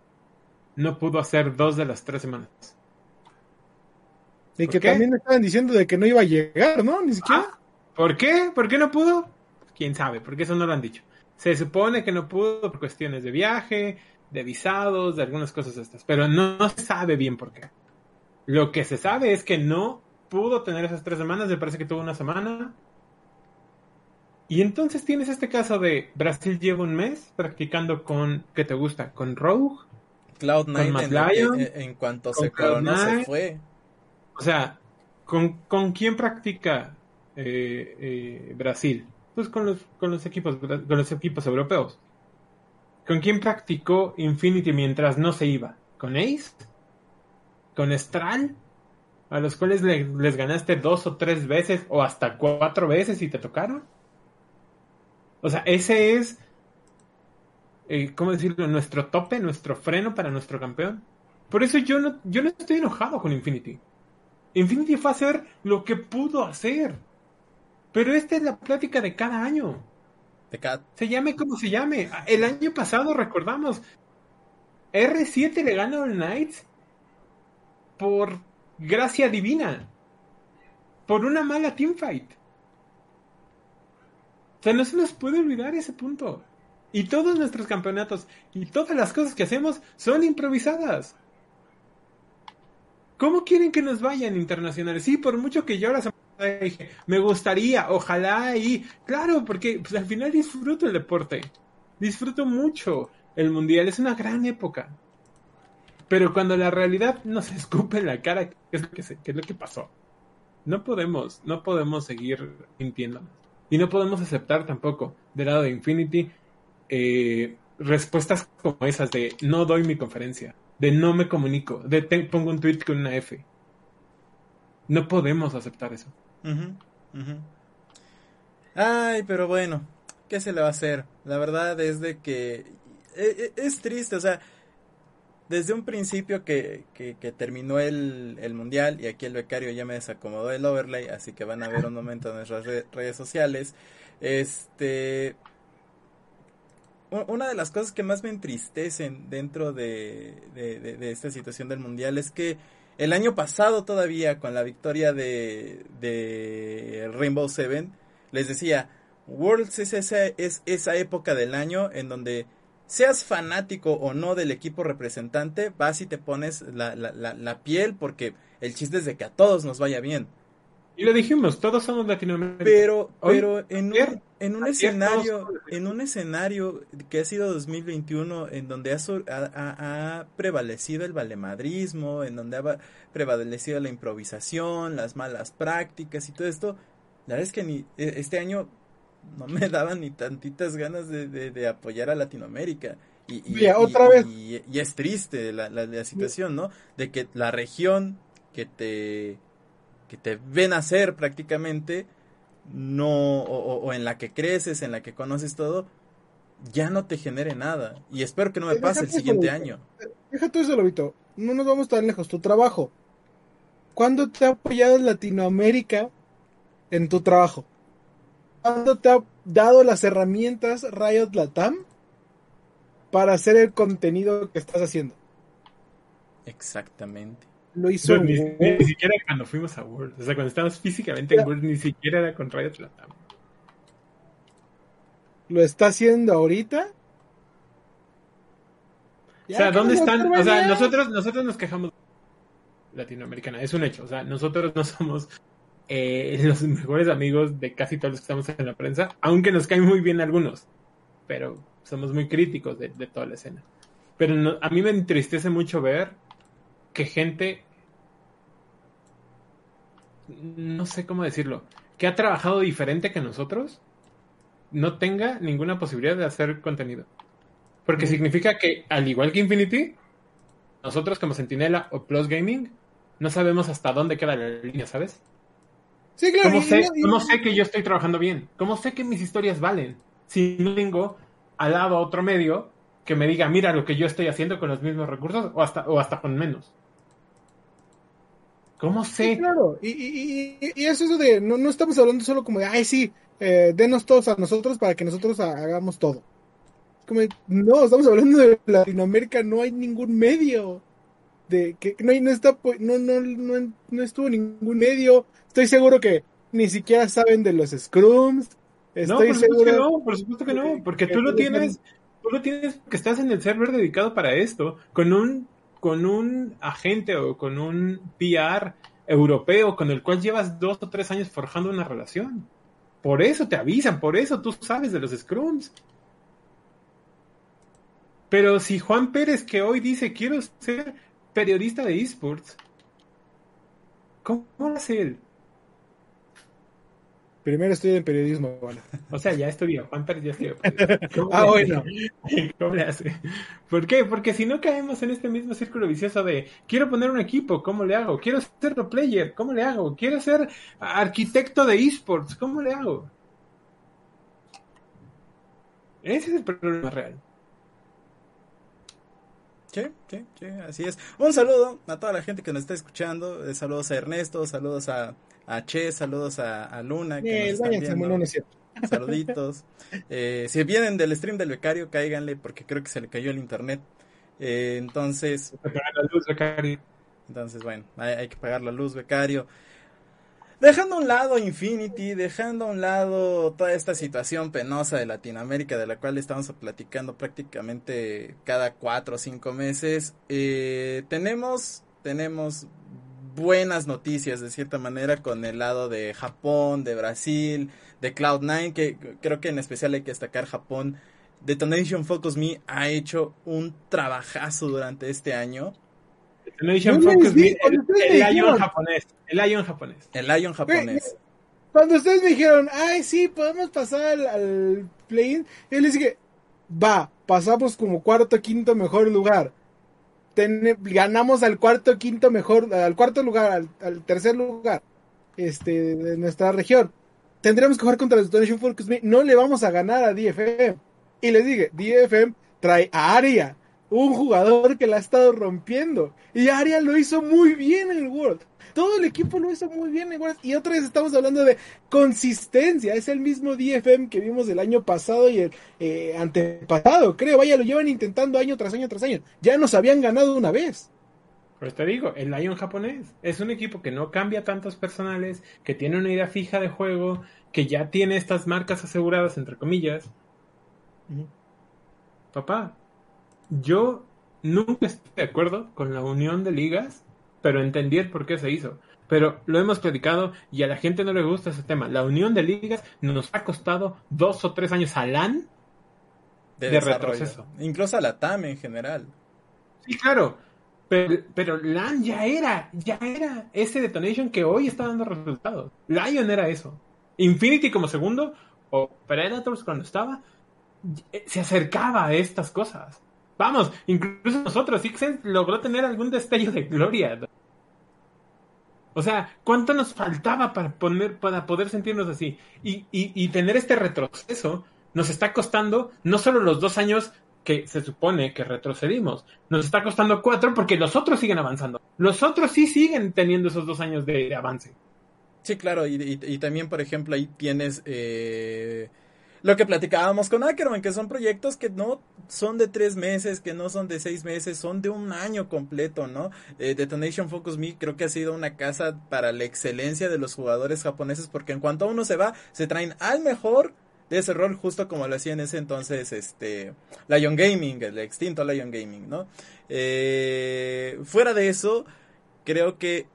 no pudo hacer dos de las tres semanas. Y que también estaban diciendo de que no iba a llegar, ¿no? Ni siquiera. Ah, ¿Por qué? ¿Por qué no pudo? Quién sabe, porque eso no lo han dicho. Se supone que no pudo por cuestiones de viaje, de visados, de algunas cosas estas, pero no, se sabe bien por qué. Lo que se sabe es que no pudo tener esas tres semanas, me parece que tuvo una semana. Y entonces tienes este caso de Brasil lleva un mes practicando con, ¿qué te gusta? ¿Con Rogue? Cloud9 en, en, cuanto se coronó se fue. O sea, ¿con, con quién practica eh, eh, Brasil? Pues con los, con los equipos, con los equipos europeos. ¿Con quién practicó Infinity mientras no se iba? ¿Con Ace? ¿Con Stral? ¿A los cuales les ganaste dos o tres veces o hasta cuatro veces y te tocaron? O sea, ese es, eh, ¿cómo decirlo? Nuestro tope, nuestro freno para nuestro campeón. Por eso yo no, yo no estoy enojado con Infinity. Infinity fue a hacer lo que pudo hacer. Pero esta es la plática de cada año. De cada... Se llame como se llame. El año pasado, recordamos, R7 le ganó al Knights por gracia divina. Por una mala teamfight. O sea, no se nos puede olvidar ese punto. Y todos nuestros campeonatos y todas las cosas que hacemos son improvisadas. ¿Cómo quieren que nos vayan internacionales? Sí, por mucho que yo pasada dije, me gustaría, ojalá y claro, porque pues, al final disfruto el deporte. Disfruto mucho el mundial, es una gran época. Pero cuando la realidad nos escupe en la cara, ¿qué es lo que, es lo que pasó? No podemos, no podemos seguir mintiéndonos. Y no podemos aceptar tampoco, del lado de Infinity, eh, respuestas como esas de no doy mi conferencia, de no me comunico, de te- pongo un tweet con una F. No podemos aceptar eso. Ay, pero bueno, ¿qué se le va a hacer? La verdad es de que e- e- es triste, o sea, desde un principio que, que, terminó el, el mundial y aquí el becario ya me desacomodó el overlay, así que van a ver un momento en nuestras re- redes sociales. Este, una de las cosas que más me entristecen dentro de, de, de- de esta situación del mundial es que el año pasado todavía con la victoria de, de Rainbow Seven les decía Worlds es esa, es esa época del año en donde seas fanático o no del equipo representante vas y te pones la, la, la, la piel porque el chiste es de que a todos nos vaya bien Y lo dijimos, todos somos Latinoamérica. pero, pero en un, en un escenario, en un escenario que ha sido 2021, en donde ha, prevalecido el valemadrismo, en donde ha va- prevalecido la improvisación, las malas prácticas y todo esto, la verdad es que ni e- este año no me daban ni tantitas ganas de, de- de apoyar a Latinoamérica. Y, y- Mira, y- otra vez. y- y es triste la, la- la situación, ¿no? De que la región que te que te ven hacer prácticamente no o, en la que creces en la que conoces todo ya no te genere nada y espero que no me Eh, pase el déjate siguiente eso, año Deja todo eso, Lobito. No nos vamos tan lejos. Tu trabajo. ¿Cuándo te ha apoyado Latinoamérica en tu trabajo? ¿Cuándo te ha dado las herramientas Riot Latam para hacer el contenido que estás haciendo? exactamente Lo hizo No, ni, ni- siquiera cuando fuimos a World. O sea, cuando estábamos físicamente en World, ni siquiera era con Riot Latam. lo está haciendo ahorita. O sea, ¿dónde están? O sea, nosotros, nosotros nos quejamos latinoamericana, es un hecho. O sea, nosotros no somos eh, los mejores amigos de casi todos los que estamos en la prensa, aunque nos caen muy bien algunos, pero somos muy críticos de, de toda la escena. Pero no- a mí me entristece mucho ver que gente, no sé cómo decirlo, que ha trabajado diferente que nosotros, no tenga ninguna posibilidad de hacer contenido. Porque significa que, al igual que Infinity, nosotros como Sentinela o Plus Gaming, no sabemos hasta dónde queda la línea, ¿sabes? Sí, claro. ¿Cómo y- sé, y- cómo sé que yo estoy trabajando bien? ¿Cómo sé que mis historias valen? Si no tengo al lado a otro medio que me diga, mira lo que yo estoy haciendo con los mismos recursos o hasta, o hasta con menos. ¿Cómo Sí, sé? claro. Y, y, y, y eso es de, no, no estamos hablando solo como de, ay, sí, eh, denos todos a nosotros para que nosotros ha- hagamos todo. Como, de, no, estamos hablando de Latinoamérica, no hay ningún medio. De que no, no, está, po- no, no, no, no estuvo ningún medio. Estoy seguro que ni siquiera saben de los scrums. No, Estoy por supuesto que no, por supuesto que no, que- porque que tú lo tienes, tú lo tienes porque estás en el server dedicado para esto, con un, con un agente o con un PR europeo con el cual llevas dos o tres años forjando una relación. Por eso te avisan, por eso tú sabes de los scrums. Pero si Juan Pérez que hoy dice quiero ser periodista de esports, ¿cómo lo hace él? Primero estudio en periodismo. Bueno. O sea, ya estudió, Juan Pérez ya estudió. ¿Cómo Ah, bueno. ¿Cómo le hace? ¿Por qué? Porque si no caemos en este mismo círculo vicioso de quiero poner un equipo, ¿cómo le hago? Quiero ser pro player, ¿cómo le hago? Quiero ser arquitecto de esports, ¿cómo le hago? Ese es el problema real. Sí, sí, sí, así es. Un saludo a toda la gente que nos está escuchando. eh, saludos a Ernesto, saludos a, a Che, saludos a, a Luna. Que Eh, nos están viendo. Saluditos. Eh, si vienen del stream del becario, cáiganle porque creo que se le cayó el internet. Eh, entonces, Apagar la luz, becario. entonces bueno, hay, hay que pagar la luz, becario. Dejando a un lado Infinity, dejando a un lado toda esta situación penosa de Latinoamérica de la cual estamos platicando prácticamente cada cuatro o cinco meses, eh, tenemos, tenemos buenas noticias de cierta manera con el lado de Japón, de Brasil, de Cloud9, que creo que en especial hay que destacar Japón. Detonation Focus Me ha hecho un trabajazo durante este año. Detonation No Focus el, el Lion dijeron- japonés. El Lion japonés. El Lion japonés. Cuando ustedes me dijeron, ay, sí, podemos pasar al, al play-in, yo les dije, va, pasamos como cuarto, quinto mejor lugar. Ten- ganamos al cuarto, quinto mejor, al cuarto lugar, al, al tercer lugar este, de nuestra región. Tendríamos que jugar contra los Detonation Focus Me. No le vamos a ganar a DFM. Y les dije, DFM trae a Aria, un jugador que la ha estado rompiendo. Y Aria lo hizo muy bien en World. Todo el equipo lo hizo muy bien en World. Y otra vez estamos hablando de consistencia. Es el mismo DFM que vimos el año pasado y el eh, antepasado, creo. Vaya, lo llevan intentando año tras año tras año. Ya nos habían ganado una vez. Pues te digo, el Lion japonés es un equipo que no cambia tantos personales, que tiene una idea fija de juego, que ya tiene estas marcas aseguradas, entre comillas. Papá, yo nunca estoy de acuerdo con la unión de ligas, pero entendí el por qué se hizo. Pero lo hemos predicado y a la gente no le gusta ese tema. La unión de ligas nos ha costado dos o tres años a LAN. de, retroceso. Incluso a la TAM en general. Sí, claro. Pero, pero LAN ya era, ya era ese Detonation que hoy está dando resultados. Lion era eso. Infinity como segundo, o Predators cuando estaba, eh, se acercaba a estas cosas. Vamos, incluso nosotros, Xen logró tener algún destello de gloria. O sea, ¿cuánto nos faltaba para, poner, para poder sentirnos así? Y, y, y tener este retroceso nos está costando no solo los dos años que se supone que retrocedimos, nos está costando cuatro porque los otros siguen avanzando. Los otros sí siguen teniendo esos dos años de, de avance. Sí, claro, y, y- y también, por ejemplo, ahí tienes eh, lo que platicábamos con Ackerman, que son proyectos que no son de tres meses, que no son de seis meses, son de un año completo, ¿no? Eh, Detonation Focus Me creo que ha sido una casa para la excelencia de los jugadores japoneses, porque en cuanto uno se va, se traen al mejor de ese rol, justo como lo hacía en ese entonces este Lion Gaming, el extinto Lion Gaming, ¿no? Eh, fuera de eso, creo que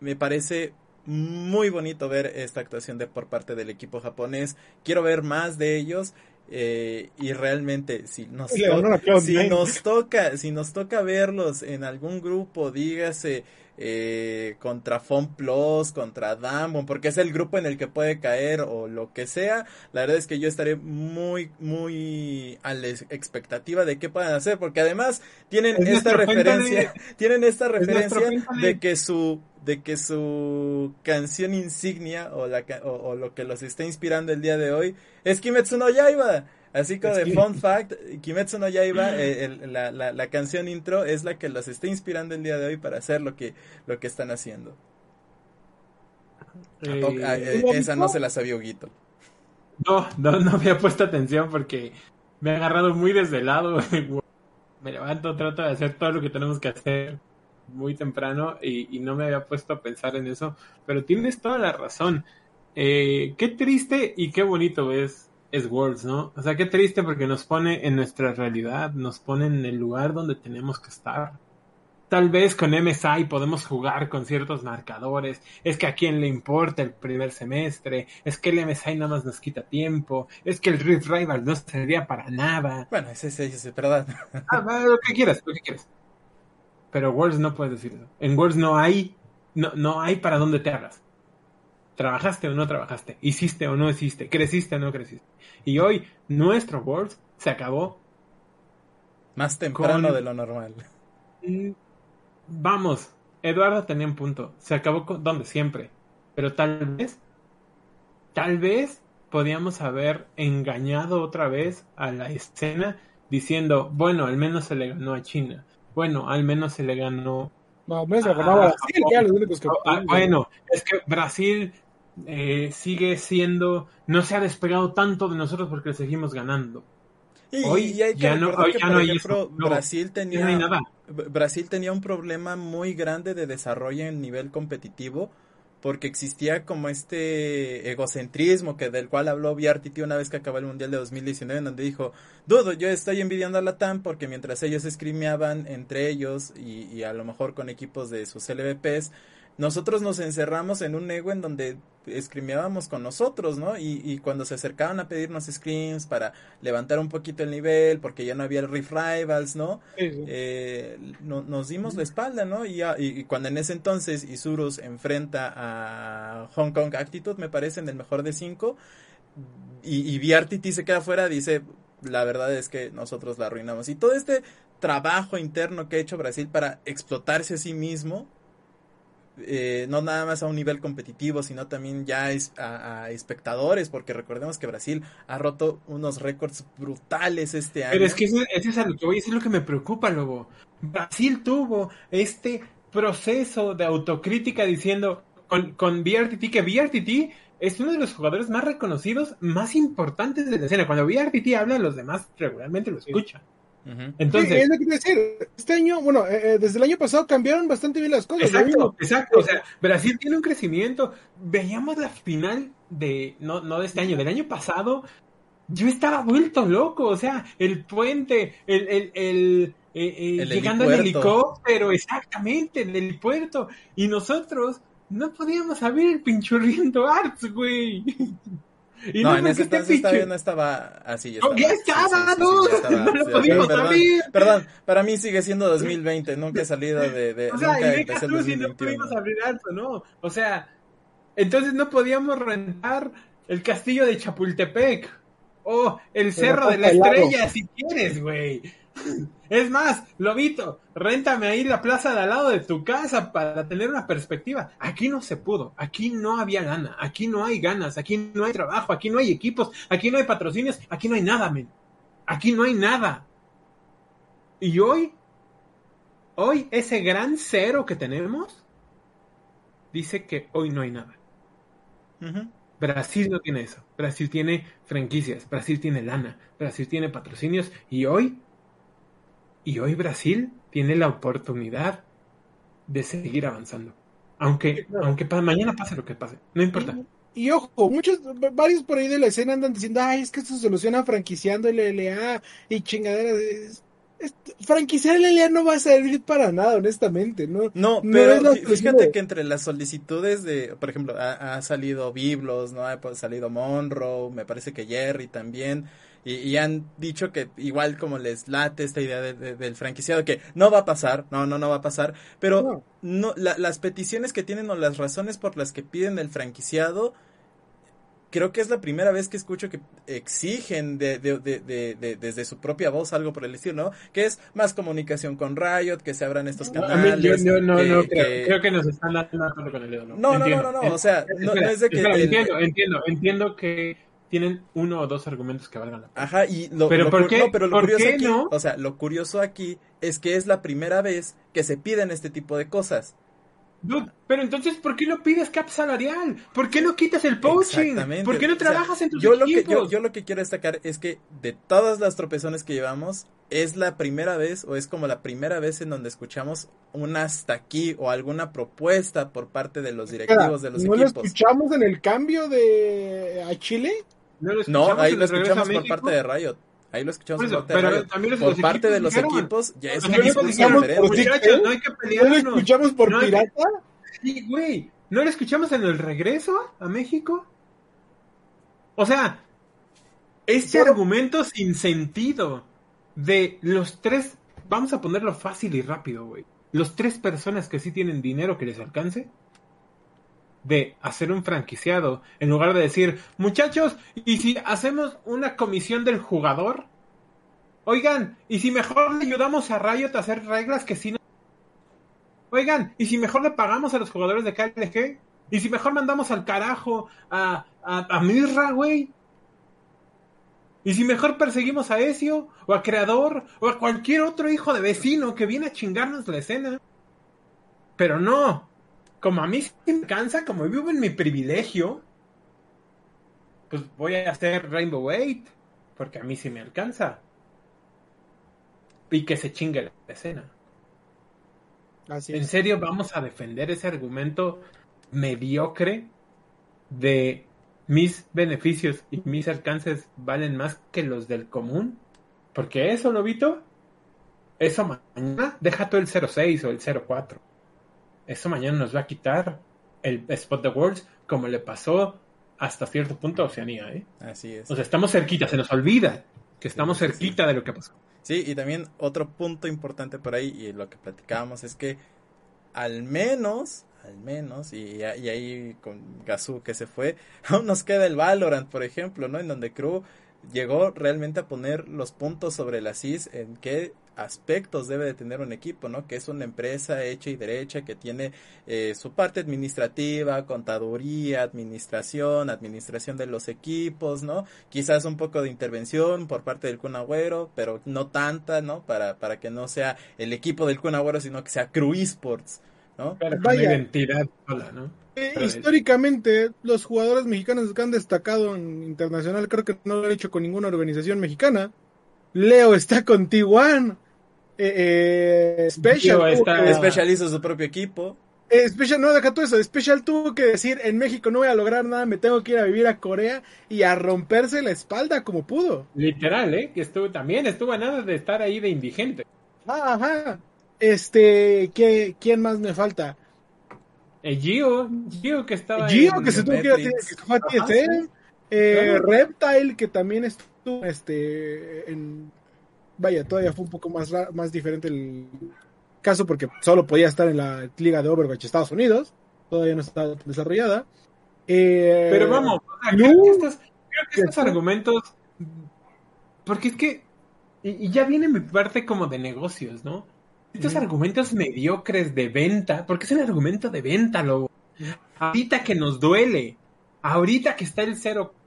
me parece muy bonito ver esta actuación de por parte del equipo japonés. Quiero ver más de ellos. eh, y realmente si nos, Y le ganaron a Cloud9. si nos toca si nos toca verlos en algún grupo dígase eh, contra Fon Plus contra Damwon porque es el grupo en el que puede caer o lo que sea la verdad es que yo estaré muy muy a la expectativa de qué puedan hacer porque además tienen Es esta referencia tienen esta referencia de que su de que su canción insignia o, la, o lo que los está inspirando el día de hoy es Kimetsu no Yaiba. Así que Es de fun fact, Kimetsu no Yaiba, eh, el- la, la, la canción intro es la que los está inspirando el día de hoy para hacer lo que, lo que están haciendo. ¿A poco- ah, eh, ¿Lo esa no se la sabía Huguito. No, no, no había puesto atención porque me ha agarrado muy desvelado. me levanto, trato de hacer todo lo que tenemos que hacer muy temprano y, y no me había puesto a pensar en eso. Pero tienes toda la razón. Eh, qué triste y qué bonito es, es Worlds, ¿no? O sea, qué triste porque nos pone en nuestra realidad, nos pone en el lugar donde tenemos que estar. Tal vez con MSI podemos jugar con ciertos marcadores. Es que a quién le importa el primer semestre. Es que el MSI nada más nos quita tiempo. Es que el Rift Rival no serviría para nada. Bueno, ese ese- ese es verdad. Ah, lo que quieras, lo que quieras. Pero Worlds no puedes decir eso. En Worlds no hay, no, no hay para dónde te hagas. Trabajaste o no trabajaste. Hiciste o no hiciste. Creciste o no creciste. Y hoy nuestro Worlds se acabó Más temprano Con- de lo normal. Vamos, Eduardo tenía un punto. Se acabó con donde siempre. Pero tal vez, tal vez podíamos haber engañado otra vez a la escena diciendo, bueno, al menos se le ganó a China. Bueno, al menos se le ganó. No, al menos se ganaba Ah, Brasil, que eran los únicos que Ah, bueno, es que Brasil eh, sigue siendo, no se ha despegado tanto de nosotros porque le seguimos ganando. Y, Hoy y hay que ya no- hoy que, ya por no hay ejemplo, eso. No, Brasil tenía no hay nada. Brasil tenía un problema muy grande de desarrollo en nivel competitivo porque existía como este egocentrismo que del cual habló VRTT una vez que acabó el Mundial de 2019 en donde dijo, dudo, yo estoy envidiando a la TAM porque mientras ellos escrimeaban entre ellos y, y a lo mejor con equipos de sus LVPs, nosotros nos encerramos en un ego en donde escrimeábamos con nosotros, ¿no? Y, y cuando se acercaban a pedirnos screens para levantar un poquito el nivel, porque ya no había el Rift Rivals, ¿no? Sí, sí. Eh, no- nos dimos la espalda, ¿no? Y, y- y cuando en ese entonces Isurus enfrenta a Hong Kong Attitude, me parece, en el mejor de cinco, y, y VRTT se queda fuera, dice, la verdad es que nosotros la arruinamos. Y todo este trabajo interno que ha hecho Brasil para explotarse a sí mismo, eh, no nada más a un nivel competitivo, sino también ya es a, a espectadores, porque recordemos que Brasil ha roto unos récords brutales este año. Pero es que eso, eso es a lo que voy, eso es lo que me preocupa, Lobo. Brasil tuvo este proceso de autocrítica diciendo con, con BRTT que BRTT es uno de los jugadores más reconocidos, más importantes de la escena. Cuando BRTT habla, los demás regularmente lo escuchan. Ujú. Sí, Entonces, es lo que decir. Este año, bueno, eh, eh, desde el año pasado cambiaron bastante bien las cosas. Exacto, exacto. O sea, Brasil tiene un crecimiento. Veíamos la final de, no, no de este año, del año pasado. Yo estaba vuelto loco. O sea, el puente, el, el, el, eh, eh, El llegando en helicóptero, exactamente, en el puerto. Y nosotros no podíamos abrir el pinchurriento Arts, güey. Y no, en porque ese este entonces pinche- todavía no estaba así. Ya No, estaba, ya Sí, estaba, sí, sí, no, ya estaba, no lo sí, podíamos perdón, abrir. Perdón, para mí sigue siendo 2020, nunca he salido de... de O sea, y nunca deja empecé el tú si no 2021. pudimos abrir alto, ¿no? O sea, entonces no podíamos rentar el castillo de Chapultepec o el cerro de la estrella si quieres, güey. Es más, Lobito, réntame ahí la plaza de al lado de tu casa para tener una perspectiva. Aquí no se pudo, aquí no había lana, aquí no hay ganas, aquí no hay trabajo, aquí no hay equipos, aquí no hay patrocinios, aquí no hay nada, men. Aquí no hay nada. Y hoy, hoy ese gran cero que tenemos dice que hoy no hay nada. Brasil no tiene eso. Brasil tiene franquicias, Brasil tiene lana, Brasil tiene patrocinios y hoy, y hoy Brasil tiene la oportunidad de seguir avanzando. Aunque, aunque pa- mañana pase lo que pase, no importa. Y ojo, muchos, varios por ahí de la escena andan diciendo, ay, es que esto se soluciona franquiciando el LLA y chingaderas. Es- es- franquiciar el LLA no va a servir para nada, honestamente, ¿no? No, No pero fíjate que entre las solicitudes de, por ejemplo, ha, ha salido Biblos, ¿no? Ha pues, salido Monroe, me parece que Jerry también, y, y han dicho que igual como les late esta idea de- de- del franquiciado, que no va a pasar, no, no, no va a pasar, pero No. no, la- las peticiones que tienen o las razones por las que piden el franquiciado, creo que es la primera vez que escucho que exigen de, de- de- de- de- desde su propia voz algo por el estilo, ¿no? Que es más comunicación con Riot, que se abran estos canales. yo, yo no, que- no creo, que- creo que nos están dando con el dedo. No, no, no, Entiendo. no, no, o sea, no, Espera, no es de que... espera, el- entiendo, entiendo, entiendo que tienen uno o dos argumentos que valgan la pena. Ajá, y lo, Pero lo ¿por qué? no, pero lo ¿Por curioso qué aquí, no? o sea, lo curioso aquí es que es la primera vez que se piden este tipo de cosas. Dude, pero entonces, ¿por qué no pides cap salarial? ¿Por qué no quitas el poaching? ¿Por qué no O sea, trabajas en tus yo lo que yo, yo lo que quiero destacar es que de todas las tropezones que llevamos es la primera vez o es como la primera vez en donde escuchamos un hasta aquí o alguna propuesta por parte de los directivos de los ¿No lo equipos. escuchamos en el cambio de a Chile? ¿No, ahí en lo el regreso a escuchamos por México? parte de Riot. Ahí lo escuchamos Por parte de Riot. también Por parte de equipos los equipos ya es diferente. muchachos, no hay que ¿No lo pelearnos. escuchamos por No hay que- pirata? Sí, güey. ¿No lo escuchamos en el regreso a México? O sea, este Pero- argumento sin sentido de los tres, vamos a ponerlo fácil y rápido, güey. Los tres personas que sí tienen dinero que les alcance de hacer un franquiciado en lugar de decir, muchachos, ¿y si hacemos una comisión del jugador? Oigan, ¿y si mejor le ayudamos a Riot a hacer reglas que sí no Oigan, ¿y si mejor le pagamos a los jugadores de KLG? ¿Y si mejor mandamos al carajo a, a, a Mirra, güey? ¿Y si mejor perseguimos a Ezio? ¿O a Creador? ¿O a cualquier otro hijo de vecino que viene a chingarnos la escena? Pero no. Como a mí sí me cansa, como vivo en mi privilegio, pues voy a hacer Rainbow Eight. Porque a mí sí me alcanza. Y que se chingue la escena. Así ¿En serio vamos a defender ese argumento mediocre de mis beneficios y mis alcances valen más que los del común? Porque eso, Lobito, eso mañana deja tú el 06 o el 04. Eso mañana nos va a quitar el Spot the Worlds como le pasó hasta cierto punto a Oceanía, ¿eh? Así es. O sea, estamos cerquita, se nos olvida que estamos Sí, cerquita de lo que pasó. Sí, y también otro punto importante por ahí, y lo que platicábamos es que al menos, al menos, y, y ahí con Gazú que se fue, aún nos queda el Valorant, por ejemplo, ¿no? En donde Crew llegó realmente a poner los puntos sobre la CIS en qué aspectos debe de tener un equipo, ¿no? Que es una empresa hecha y derecha que tiene eh, su parte administrativa, contaduría, administración, administración de los equipos, ¿no? Quizás un poco de intervención por parte del Kun Agüero, pero no tanta, ¿no? Para, para que no sea el equipo del Kun Agüero, sino que sea Crew Esports, ¿no? Pero con Vaya. identidad sola, ¿no? Eh, históricamente, los jugadores mexicanos que han destacado en internacional creo que no lo han hecho con ninguna organización mexicana. Leo está con T1. Eh, eh, Special, Gio tuvo está- que- Special hizo su propio equipo. eh, Special, no, deja todo eso. Special tuvo que decir, en México no voy a lograr nada, me tengo que ir a vivir a Corea y a romperse la espalda como pudo. Literal, ¿eh? Que estuvo también, estuvo a nada de estar ahí de indigente. Ah, Ajá. Este, ¿qué, ¿quién más me falta? Eh, Gio, Gio que estaba Gio, en- que se tuvo que ir a, que a TSM. Eh, Claro. Reptile, que también estuvo, este, en... Vaya, todavía fue un poco más, más diferente el caso porque solo podía estar en la liga de Overwatch Estados Unidos. Todavía no estaba desarrollada. Eh, Pero vamos, o sea, no. creo que estos, creo que estos ¿Qué? argumentos. Porque es que. Y, y ya viene mi parte como de negocios, ¿no? Estos argumentos mediocres de venta, porque es un argumento de venta, lobo. Ahorita que nos duele, ahorita que está el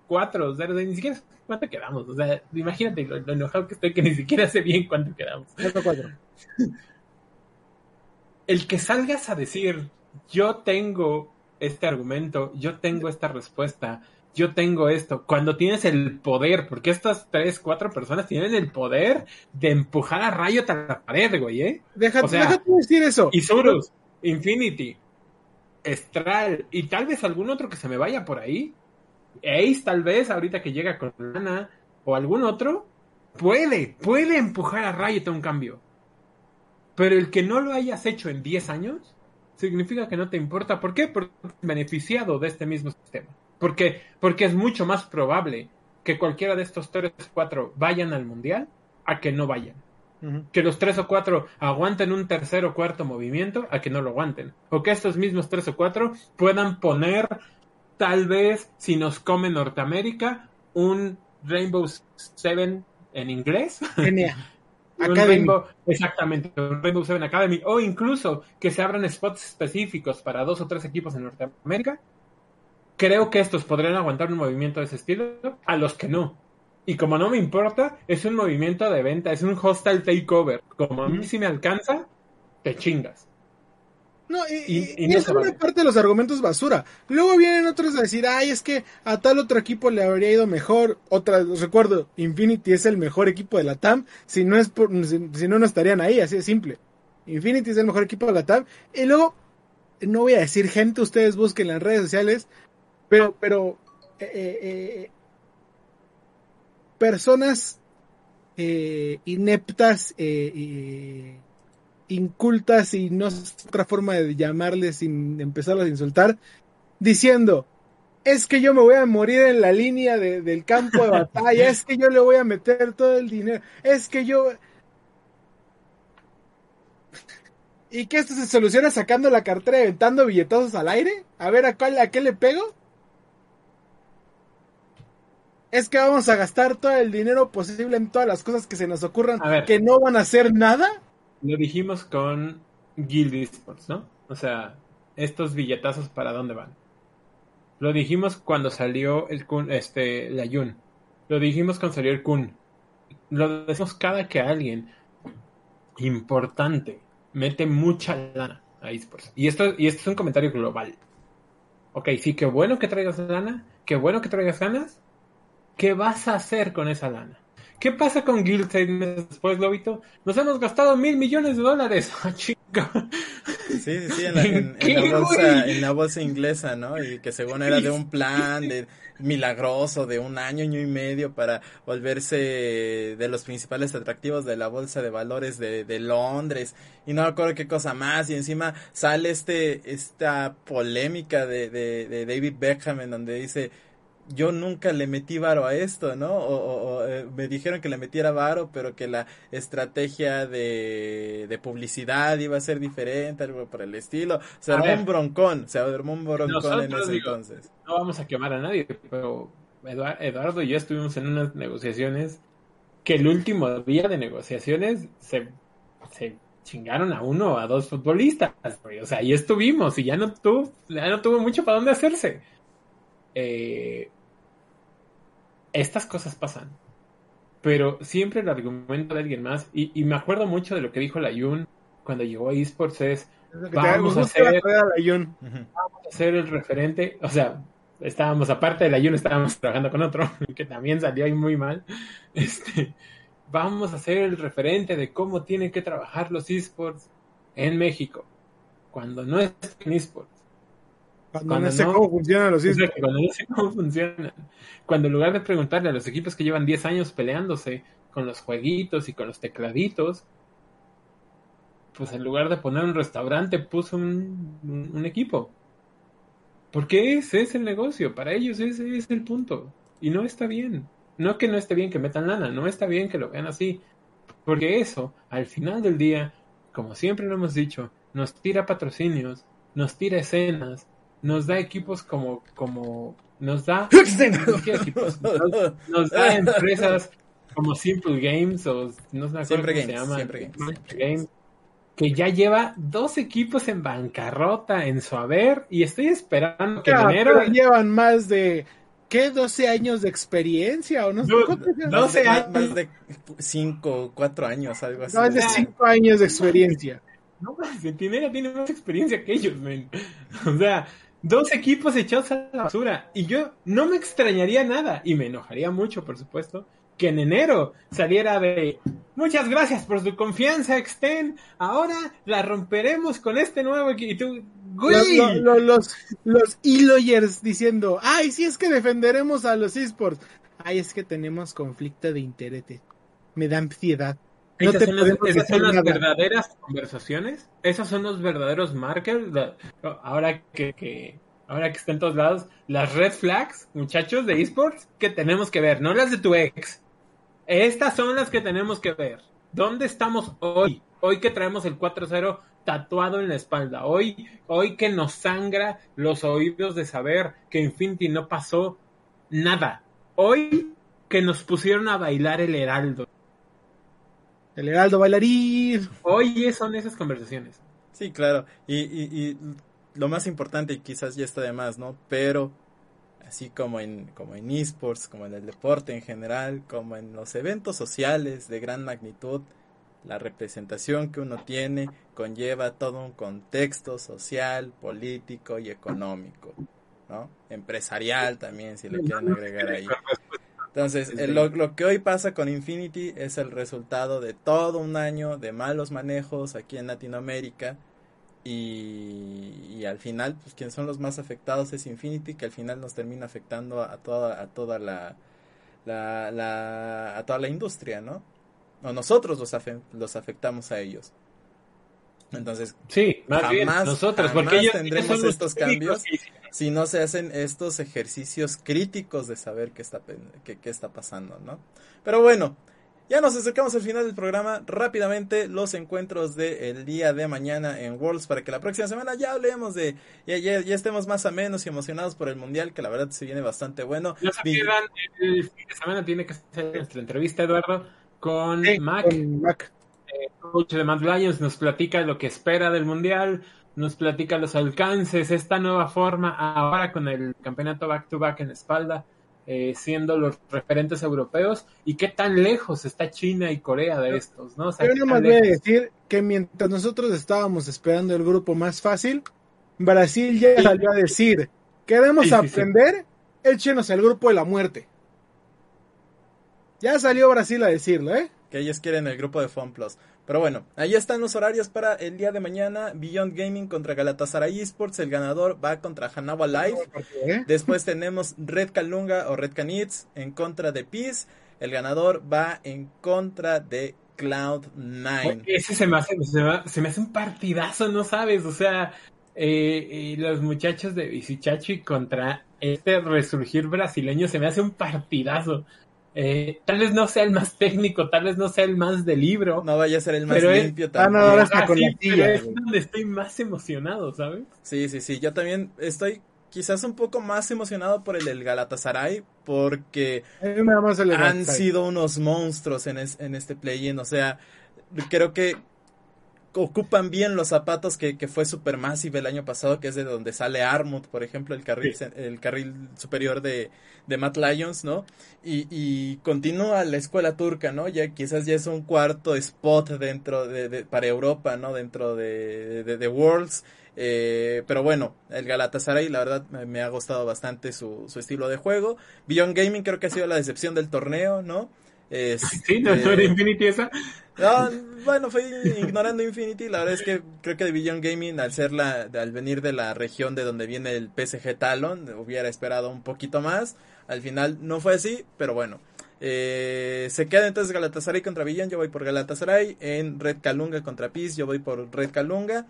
0-4, 0, ni siquiera sé cuánto quedamos. O sea, imagínate lo, lo enojado que estoy que ni siquiera sé bien cuánto quedamos. cuatro, cuatro. el que salgas a decir, yo tengo este argumento, yo tengo esta respuesta, yo tengo esto, cuando tienes el poder, porque estas tres, cuatro personas tienen el poder de empujar a Riot a la pared, güey, ¿eh? Deja, O sea, deja tú decir eso. Isurus, Infinity, Estral, y tal vez algún otro que se me vaya por ahí, Ace tal vez, ahorita que llega con Lana, o algún otro, puede, puede empujar a Riot a un cambio. Pero el que no lo hayas hecho en 10 años, significa que no te importa. ¿Por qué? Porque has beneficiado de este mismo sistema. Porque, porque es mucho más probable que cualquiera de estos tres o cuatro vayan al mundial a que no vayan. Que los tres o cuatro aguanten un tercer o cuarto movimiento a que no lo aguanten. O que estos mismos tres o cuatro puedan poner, tal vez, si nos come Norteamérica, un Rainbow Seven en inglés. Genial. Un Academy. Rainbow- exactamente, un Rainbow Seven Academy, o incluso que se abran spots específicos para dos o tres equipos en Norteamérica. Creo que estos podrían aguantar un movimiento de ese estilo, a los que no. Y como no me importa, es un movimiento de venta, es un hostile takeover. Como a mí si me alcanza, te chingas. No, y, Y- y- no es una vale. parte de los argumentos basura. Luego vienen otros a decir, ay, es que a tal otro equipo le habría ido mejor. Otra, recuerdo, Infinity es el mejor equipo de la TAM. Si no es por, si, si no, no estarían ahí, así de simple. Infinity es el mejor equipo de la TAM. Y luego, no voy a decir gente, ustedes busquen en las redes sociales, pero, pero, eh, eh, eh, personas eh, ineptas, eh, eh, incultas y no sé otra forma de llamarles sin empezarlos a insultar, diciendo, es que yo me voy a morir en la línea de- del campo de batalla, es que yo le voy a meter todo el dinero, es que yo... ¿Y que esto se soluciona sacando la cartera y aventando billetazos al aire? A ver, ¿a, cuál, ¿a qué le pego? Es que vamos a gastar todo el dinero posible en todas las cosas que se nos ocurran A ver. que no van a hacer nada. Lo dijimos con Guild Esports, ¿no? O sea, estos billetazos para dónde van. Lo dijimos cuando salió el Kun, este, la Yun. Lo dijimos cuando salió el Kun. Lo decimos cada que alguien importante mete mucha lana a esports. Y esto, y esto es un comentario global. Ok, sí, qué bueno que traigas lana, qué bueno que traigas ganas. ¿Qué vas a hacer con esa lana? ¿Qué pasa con Guild seis meses después, Lobito? Nos hemos gastado mil millones de dólares. ¡Ah, chinga! Sí, sí, sí, en la, en- en ¿Qué, la bolsa, en la bolsa inglesa, ¿no? Y que según era de un plan, de milagroso de un año, año y medio para volverse de los principales atractivos de la bolsa de valores de, de Londres y no me acuerdo qué cosa más y encima sale este esta polémica de, de, de David Beckham en donde dice yo nunca le metí varo a esto, ¿no? O, o- o, eh, me dijeron que le metiera varo, pero que la estrategia de, de publicidad iba a ser diferente, algo por el estilo. Se A armó ver. un broncón, se armó un broncón en ese digo, entonces. no vamos a quemar a nadie, pero Eduard- Eduardo y yo estuvimos en unas negociaciones que el último día de negociaciones se, se chingaron a uno o a dos futbolistas. O sea, ahí estuvimos y ya no tuvo, ya no tuvo mucho para dónde hacerse. Eh, estas cosas pasan. Pero siempre el argumento de alguien más, y, y me acuerdo mucho de lo que dijo la Yun cuando llegó a eSports es Vamos a la hacer- de Ayun. Ujú. ser el referente, o sea, estábamos aparte del ayuno, estábamos trabajando con otro que también salió ahí muy mal. Este, vamos a ser el referente de cómo tienen que trabajar los esports en México. Cuando no es en esports. Cuando, Cuando no sé no- cómo funcionan los esports. cuando no sé cómo funcionan. Cuando en lugar de preguntarle a los equipos que llevan 10 años peleándose con los jueguitos y con los tecladitos, pues en lugar de poner un restaurante puso un, un- un equipo. Porque ese es el negocio, para ellos ese es el punto. Y no está bien. No que no esté bien que metan lana, no está bien que lo vean así. Porque eso, al final del día, como siempre lo hemos dicho, nos tira patrocinios, nos tira escenas, nos da equipos como, como, nos da, ¿qué equipos? Nos, nos da empresas como Simple Games o no sé Siempre cómo se Games, llama, Siempre Games. Siempre Games, que ya lleva dos equipos en bancarrota en su haber y estoy esperando que en Ya, enero pero llevan más de, ¿qué? 12 años de experiencia o no sé No, cuánto llevan? no. Más de- 12 más- años. Más de 5, 4 años, algo así. Más de 5 años de experiencia. No, Centinela tiene más experiencia que ellos, men. O sea, dos equipos echados a la basura. Y yo no me extrañaría nada, y me enojaría mucho, por supuesto, que en enero saliera de muchas gracias por su confianza, Exten. Ahora la romperemos con este nuevo equipo. Güey. Lo- lo- lo- los los e-lawyers diciendo, ay, sí es que defenderemos a los esports. Ay, es que tenemos conflicto de intereses. Me da ansiedad. No Esas son, las, esas son verdaderas conversaciones. Esos son los verdaderos markers. la- ahora que, que- ahora que está en todos lados, las red flags, muchachos de esports, que tenemos que ver, no las de tu ex. Estas son las que tenemos que ver. ¿Dónde estamos hoy? Hoy que traemos el 4-0 tatuado en la espalda. Hoy, hoy que nos sangra los oídos de saber que Infinity no pasó nada. Hoy que nos pusieron a bailar el heraldo. El Heraldo bailarín. Hoy son esas conversaciones. Sí, claro. Y, y, y lo más importante, y quizás ya está de más, ¿no? Pero así como en, como en esports, como en el deporte en general, como en los eventos sociales de gran magnitud, la representación que uno tiene conlleva todo un contexto social, político y económico, ¿no? Empresarial también, si le quieren agregar ahí. Entonces, eh, lo, lo que hoy pasa con Infinity es el resultado de todo un año de malos manejos aquí en Latinoamérica. Y, y al final, pues quienes son los más afectados es Infinity, que al final nos termina afectando a toda, a toda la, la, la- a toda la industria, ¿no? O nosotros los, afe- los afectamos a ellos. Entonces, Sí, más bien nosotros, jamás porque ellos tendremos estos cambios. que- si no se hacen estos ejercicios críticos de saber qué está, qué, qué está pasando, ¿no? Pero bueno, ya nos acercamos al final del programa. Rápidamente, los encuentros del día de mañana en Worlds para que la próxima semana ya hablemos de, ya, ya, ya estemos más a menos y emocionados por el Mundial, que la verdad se viene bastante bueno. No se pierdan, el fin de semana tiene que ser nuestra entrevista, Eduardo, con Sí, Mac, con Mac. coach de Mad Lions, nos platica lo que espera del Mundial, nos platica los alcances, esta nueva forma ahora con el campeonato back-to-back en la espalda, eh, siendo los referentes europeos, y qué tan lejos está China y Corea de estos, ¿no? O sea, Yo voy a decir que mientras nosotros estábamos esperando el grupo más fácil, Brasil ya salió a decir, queremos Sí, sí, sí. aprender, échenos el grupo de la muerte. Ya salió Brasil a decirlo, ¿eh? que ellos quieren el grupo de FunPlus. Pero bueno, ahí están los horarios para el día de mañana. Beyond Gaming contra Galatasaray Esports. El ganador va contra Hanawa Live. ¿Eh? Después tenemos Red Kalunga o Red Canits en contra de Peace. El ganador va en contra de Cloud9. Ese se me, hace, se, me, se me hace un partidazo, ¿no sabes? O sea, eh, eh, los muchachos de Visichachi contra este resurgir brasileño se me hace un partidazo. Eh, tal vez no sea el más técnico, tal vez no sea el más de libro. No vaya a ser el más Pero es- limpio Ah, no, también. ahora está Ah, con sí, la pero es donde estoy más emocionado, ¿sabes? Sí, sí, sí. Yo también estoy quizás un poco más emocionado por el del Galatasaray porque me han sido unos monstruos en, es- en este play-in. O sea, creo que ocupan bien los zapatos que, que fue Supermassive el año pasado, que es de donde sale Armut, por ejemplo, el carril, Sí. el carril superior de, de Matt Lions, ¿no? Y, y continúa la escuela turca, ¿no? Ya quizás ya es un cuarto spot dentro de, de- para Europa, ¿no? Dentro de, de, de Worlds. Eh, pero bueno, el Galatasaray, la verdad, me, me ha gustado bastante su, su estilo de juego. Beyond Gaming creo que ha sido la decepción del torneo, ¿no? Sí, no, no Este, era Infinity esa. no, bueno, fue ignorando Infinity. La verdad es que creo que Beyond Gaming, al ser la, al venir de la región de donde viene el PSG Talon, hubiera esperado un poquito más. Al final no fue así, pero bueno. Eh, se queda entonces Galatasaray contra Beyond. Yo voy por Galatasaray. En Red Kalunga contra Peace, yo voy por Red Kalunga.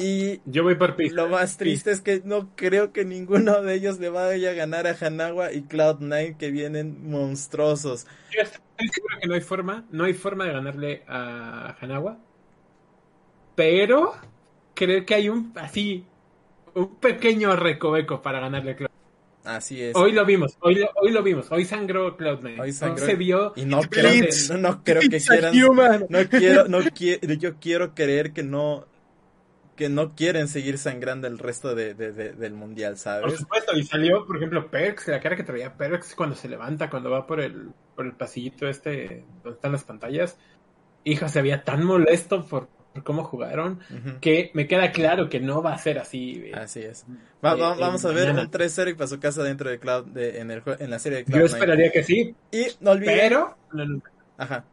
Y Yo voy por lo más triste es que no creo que ninguno de ellos le vaya a ganar a Hanawa y Cloud9 que vienen monstruosos. Yo estoy seguro que no hay forma, no hay forma de ganarle a Hanawa. Pero creo que hay un así un pequeño recoveco para ganarle a Cloud. Así es. Hoy lo vimos, hoy lo, hoy lo vimos, hoy sangró Cloud9. Hoy sangró. se vio Y no creo, Blitz. no, no creo que hicieran. No quiero, no quiero, yo quiero creer que no, que no quieren seguir sangrando el resto de, de- de- del mundial, Por ¿sabes? supuesto, y salió, por ejemplo, Perks, la cara que traía Perks cuando se levanta, cuando va por el, por el pasillito este donde están las pantallas. Hijo, se veía tan molesto por, por cómo jugaron que me queda claro que no va a ser así. eh. Así es. Va- va- Eh, vamos eh, a ver mañana. un 3-0 y pasó casa dentro de Cloud, de, en, el, en la serie de Yo Cloud9. esperaría que sí, Y no olviden. pero. Ajá.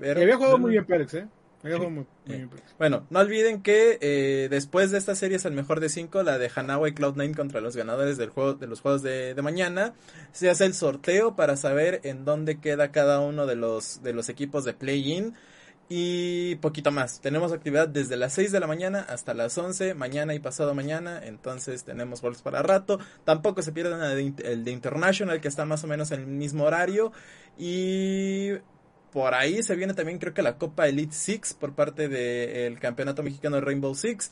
Y había jugado muy bien Pérez, ¿eh? Muy, muy Pérez. Bueno, no olviden que eh, después de esta serie es el mejor de cinco, la de Hanawa y Cloud9 contra los ganadores del juego, de los juegos de, de mañana. Se hace el sorteo para saber en dónde queda cada uno de los, de los equipos de play-in. Y poquito más. Tenemos actividad desde las 6 de la mañana hasta las 11, mañana y pasado mañana. Entonces tenemos juegos para rato. Tampoco se pierdan el de, Int- el de International, que está más o menos en el mismo horario. Y por ahí se viene también creo que la Copa Elite Six por parte del Campeonato Mexicano de Rainbow Six.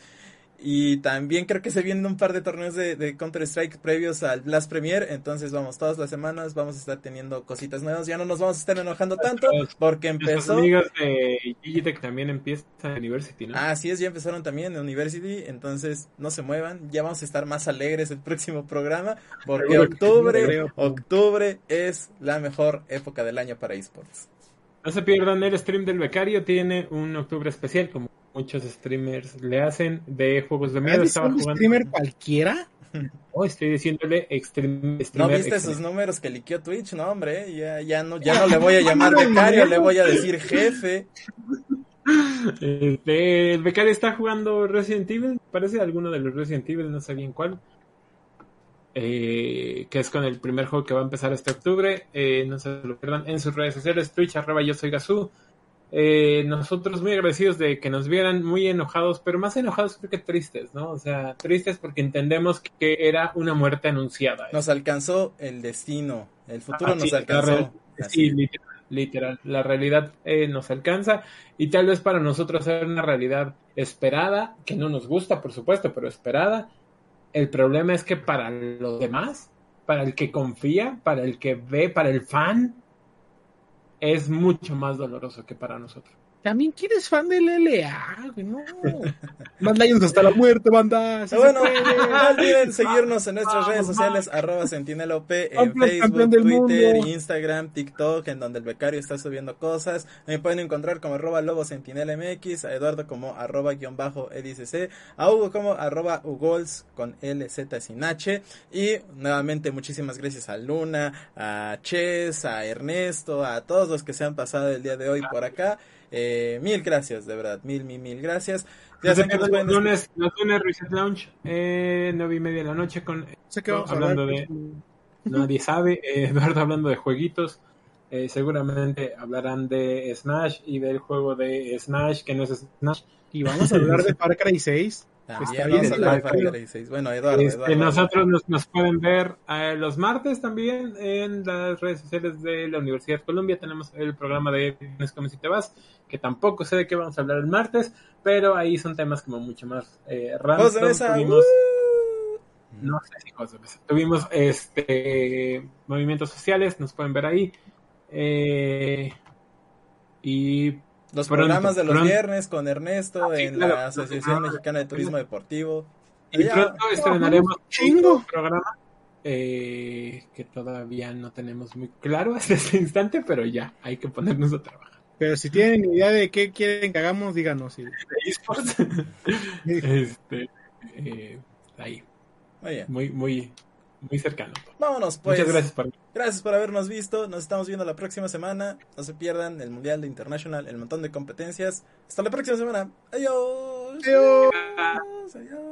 Y también creo que se vienen un par de torneos de, de Counter-Strike previos al Blast Premier. Entonces vamos, todas las semanas vamos a estar teniendo cositas nuevas. Ya no nos vamos a estar enojando tanto porque empezó... amigos de Digitech también empiezan University, ¿no? Así es, ya empezaron también en University, entonces no se muevan, ya vamos a estar más alegres el próximo programa, porque octubre, octubre es la mejor época del año para esports. No se pierdan el stream del becario, tiene un octubre especial, como muchos streamers le hacen, de juegos de ¿Has miedo. Estaba un jugando. streamer cualquiera? Oh, estoy diciéndole extreme, ¿No streamer viste extreme. sus números que liqueó Twitch? No, hombre, ya, ya no, ya no le voy a llamar becario, le voy a decir jefe. Este, el becario está jugando Resident Evil, parece alguno de los Resident Evil, no sé bien cuál. Eh, que es con el primer juego que va a empezar este octubre. Eh, no se lo pierdan en sus redes sociales, Twitch, arroba yo soy Gazú. Eh, nosotros muy agradecidos de que nos vieran muy enojados, pero más enojados creo que tristes, ¿no? O sea, tristes porque entendemos que era una muerte anunciada. Nos alcanzó el destino, el futuro Ah, nos sí, alcanzó. Sí, literal, literal. La realidad eh, nos alcanza y tal vez para nosotros era una realidad esperada, que no nos gusta, por supuesto, pero esperada. El problema es que para los demás, para el que confía, para el que ve, para el fan, es mucho más doloroso que para nosotros. También quién es fan del LA, güey, no. Más Lions hasta la muerte, banda. Sí bueno, no olviden seguirnos en nuestras redes sociales, arroba sentinelop, en Facebook, Twitter. Instagram, TikTok, en donde el becario está subiendo cosas. Me pueden encontrar como arroba lobo sentinela mx, a Eduardo como arroba guion bajo edicc, a Hugo como arroba ugols con LZ sin H. Y nuevamente muchísimas gracias a Luna, a Ches, a Ernesto, a todos los que se han pasado el día de hoy por acá. Eh, mil gracias, de verdad, mil, mil, mil gracias. Ya nos los pueden lunes, los lunes Reset Lounge, eh, nueve y media de la noche con Sé que vamos a hablando de nadie sabe, eh, Eduardo hablando de jueguitos, eh, seguramente hablarán de Smash y del juego de Smash que no es Smash. Y vamos a hablar de Far Cry 6. También vamos bien, a hablar de está Far bien. Cry 6. Bueno, Eduardo, Este, Eduardo. nosotros nos, nos pueden ver eh, los martes también en las redes sociales de la Universidad de Columbia. Tenemos el programa de Viernes Come Si Te Vas, que tampoco sé de qué vamos a hablar el martes, pero ahí son temas como mucho más eh, random. Tuvimos- ¡uh! no sé si mesa. Tuvimos este movimientos sociales, nos pueden ver ahí. Eh, y Los Pronto, programas de los pronto. viernes con Ernesto Ah, sí, en claro. la Asociación Mexicana de Turismo Deportivo. Y Ya, pronto estrenaremos chingo. un programa eh, que todavía no tenemos muy claro hasta este instante, pero ya hay que ponernos a trabajar. Pero si tienen idea de qué quieren que hagamos, díganos. sí. Esports, este, eh, ahí, muy muy, muy, muy cercano. Vámonos, pues. Muchas gracias por Gracias por habernos visto. Nos estamos viendo la próxima semana. No se pierdan el Mundial de International, el montón de competencias. Hasta la próxima semana. Adiós. Adiós. Adiós.